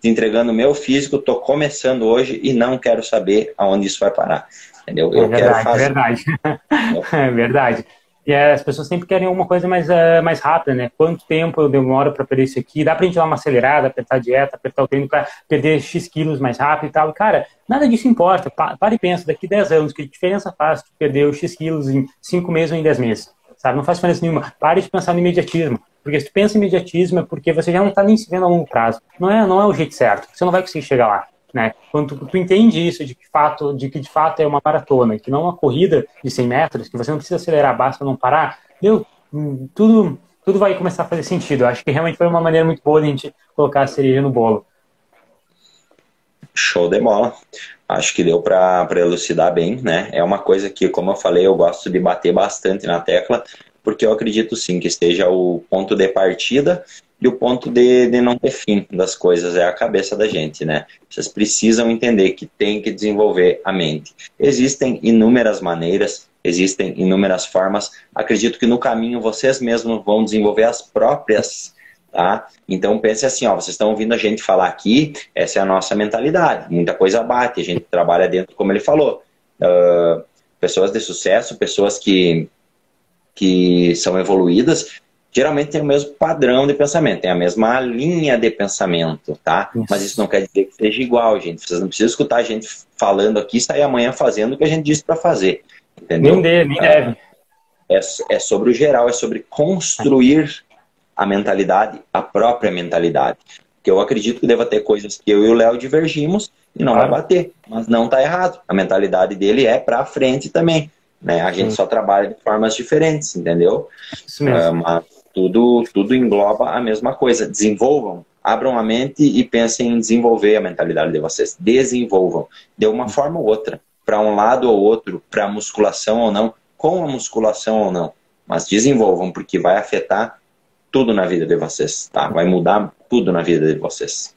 S2: te entregando o meu físico, tô começando hoje e não quero saber aonde isso vai parar, entendeu?
S1: Eu é verdade, quero fazer. É verdade, é verdade. E as pessoas sempre querem alguma coisa mais, uh, mais rápida, né? Quanto tempo eu demoro para perder isso aqui? Dá para a gente dar uma acelerada, apertar a dieta, apertar o treino para perder X quilos mais rápido e tal. Cara, nada disso importa. Para e pensa, daqui 10 anos, que diferença faz tu perder os X quilos em 5 meses ou em 10 meses? Sabe? Não faz diferença nenhuma. Pare de pensar no imediatismo. Porque se tu pensa em imediatismo é porque você já não está nem se vendo a longo prazo. Não é, não é o jeito certo. Você não vai conseguir chegar lá. Né? Quando tu, tu, entende isso, de que, fato, de que de fato é uma maratona, que não é uma corrida de 100 metros, que você não precisa acelerar, basta não parar, meu, hum, tudo, tudo vai começar a fazer sentido. Acho que realmente foi uma maneira muito boa de a gente colocar a cereja no bolo.
S2: Show de bola. Acho que deu para elucidar bem, né? É uma coisa que, como eu falei, eu gosto de bater bastante na tecla, porque eu acredito sim que esteja o ponto de partida e o ponto de, de não ter fim das coisas é a cabeça da gente, né? Vocês precisam entender que tem que desenvolver a mente. Existem inúmeras maneiras, existem inúmeras formas. Acredito que no caminho vocês mesmos vão desenvolver as próprias, tá? Então pense assim, ó, vocês estão ouvindo a gente falar aqui, essa é a nossa mentalidade. Muita coisa bate, a gente trabalha dentro, como ele falou. Uh, pessoas de sucesso, pessoas que, que são evoluídas, geralmente tem o mesmo padrão de pensamento, tem a mesma linha de pensamento, tá? Isso. Mas isso não quer dizer que seja igual, gente. Vocês não precisam escutar a gente falando aqui e sair amanhã fazendo o que a gente disse para fazer, entendeu?
S1: Nem deve, nem deve.
S2: É, é sobre o geral, é sobre construir a mentalidade, a própria mentalidade. Porque eu acredito que deva ter coisas que eu e o Léo divergimos e não claro. vai bater, mas não tá errado. A mentalidade dele é para frente também. Né? A gente Sim. só trabalha de formas diferentes, entendeu?
S1: Isso mesmo. Uh,
S2: mas tudo, tudo engloba a mesma coisa. Desenvolvam, abram a mente e pensem em desenvolver a mentalidade de vocês. Desenvolvam, de uma forma ou outra, para um lado ou outro, para musculação ou não, com a musculação ou não. Mas desenvolvam, porque vai afetar tudo na vida de vocês, tá? Vai mudar tudo na vida de vocês.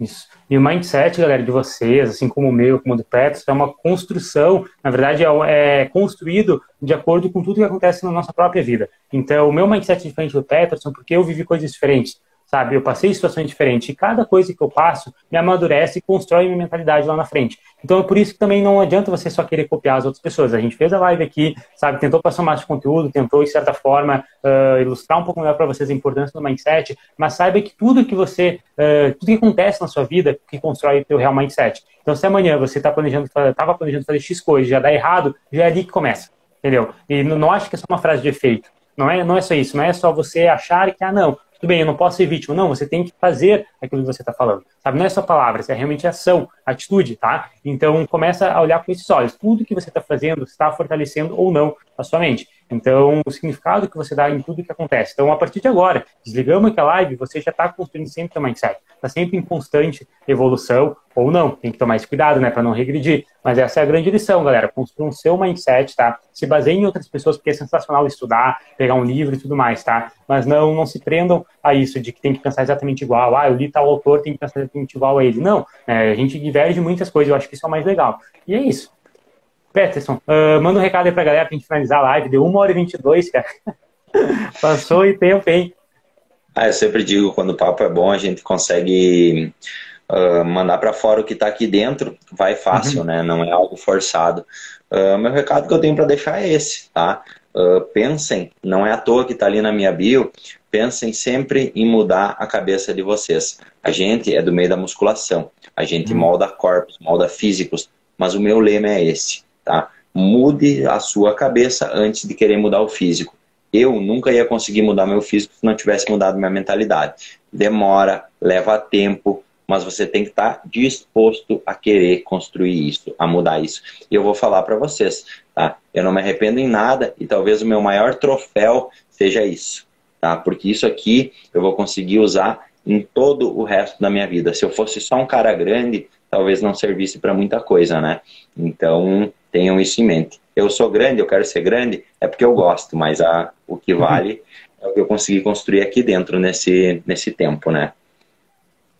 S1: Isso. E o mindset, galera, de vocês, assim como o meu, como o do Petros, é uma construção, na verdade, é, é, construído de acordo com tudo que acontece na nossa própria vida. Então, o meu mindset é diferente do Peterson, porque eu vivi coisas diferentes sabe? Eu passei situações diferentes e cada coisa que eu passo me amadurece e constrói minha mentalidade lá na frente. Então é por isso que também não adianta você só querer copiar as outras pessoas. A gente fez a live aqui, sabe? Tentou passar mais conteúdo, tentou de certa forma uh, ilustrar um pouco melhor para vocês a importância do mindset, mas saiba que tudo que você, uh, tudo que acontece na sua vida que constrói o teu real mindset. Então se amanhã você está planejando, estava planejando fazer X coisa, já dá errado, já é ali que começa, entendeu? E não acho que é só uma frase de efeito. Não é, não é só isso, não é só você achar que, ah, não, tudo bem, eu não posso ser vítima. Não, você tem que fazer aquilo que você está falando. Sabe? Não é só palavras, é realmente ação, atitude, tá? Então, começa a olhar com esses olhos. Tudo que você está fazendo está fortalecendo ou não a sua mente. Então, o significado que você dá em tudo que acontece. Então, a partir de agora, desligamos aqui a live, você já está construindo sempre o mindset. Está sempre em constante evolução, ou não. Tem que tomar esse cuidado, né, para não regredir. Mas essa é a grande lição, galera. Construa um seu mindset, tá? Se baseie em outras pessoas, porque é sensacional estudar, pegar um livro e tudo mais, tá? Mas não, não se prendam a isso, de que tem que pensar exatamente igual. Ah, eu li tal autor, tem que pensar exatamente igual a ele. Não, é, a gente diverge muitas coisas, eu acho que isso é o mais legal. E é isso. Peterson, uh, manda um recado aí pra galera pra gente finalizar a live. Deu 1 hora e 22, cara. Passou e tempo, hein?
S2: Ah, eu sempre digo, quando o papo é bom, a gente consegue uh, mandar para fora o que está aqui dentro. Vai fácil, uhum. né? Não é algo forçado. Uh, meu recado que eu tenho para deixar é esse, tá? Uh, pensem, não é à toa que está ali na minha bio, pensem sempre em mudar a cabeça de vocês. A gente é do meio da musculação, a gente uhum. molda corpos, molda físicos, mas o meu lema é esse tá? Mude a sua cabeça antes de querer mudar o físico. Eu nunca ia conseguir mudar meu físico se não tivesse mudado minha mentalidade. Demora, leva tempo, mas você tem que estar disposto a querer construir isso, a mudar isso. E eu vou falar para vocês, tá? Eu não me arrependo em nada e talvez o meu maior troféu seja isso, tá? Porque isso aqui eu vou conseguir usar em todo o resto da minha vida. Se eu fosse só um cara grande, talvez não servisse para muita coisa, né? Então, tenham isso em mente. Eu sou grande, eu quero ser grande, é porque eu gosto, mas a, o que uhum. vale é o que eu consegui construir aqui dentro nesse, nesse tempo, né?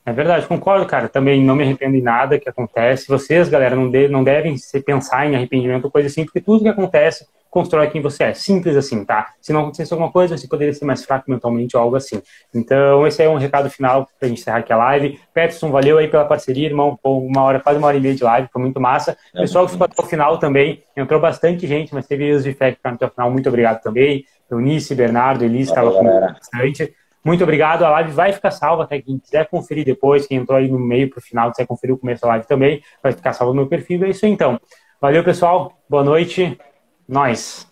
S1: É verdade, concordo, cara. Também não me arrependo em nada que acontece. Vocês, galera, não, de, não devem se pensar em arrependimento ou coisa assim, porque tudo que acontece constrói quem você é. Simples assim, tá? Se não acontecesse alguma coisa, você poderia ser mais fraco mentalmente ou algo assim. Então, esse é um recado final pra gente encerrar aqui a live. Peterson, valeu aí pela parceria, irmão. Uma hora, quase uma hora e meia de live, foi muito massa. É Pessoal que ficou até o final também, entrou bastante gente, mas teve os de fé que ficaram até o final. Muito obrigado também. Eunice, Bernardo, Elise, estava com bastante. Muito obrigado. A live vai ficar salva, até quem quiser conferir depois, quem entrou aí no meio para o final, quiser conferir o começo da live também, vai ficar salvo no meu perfil. É isso então. Valeu, pessoal. Boa noite. Nós.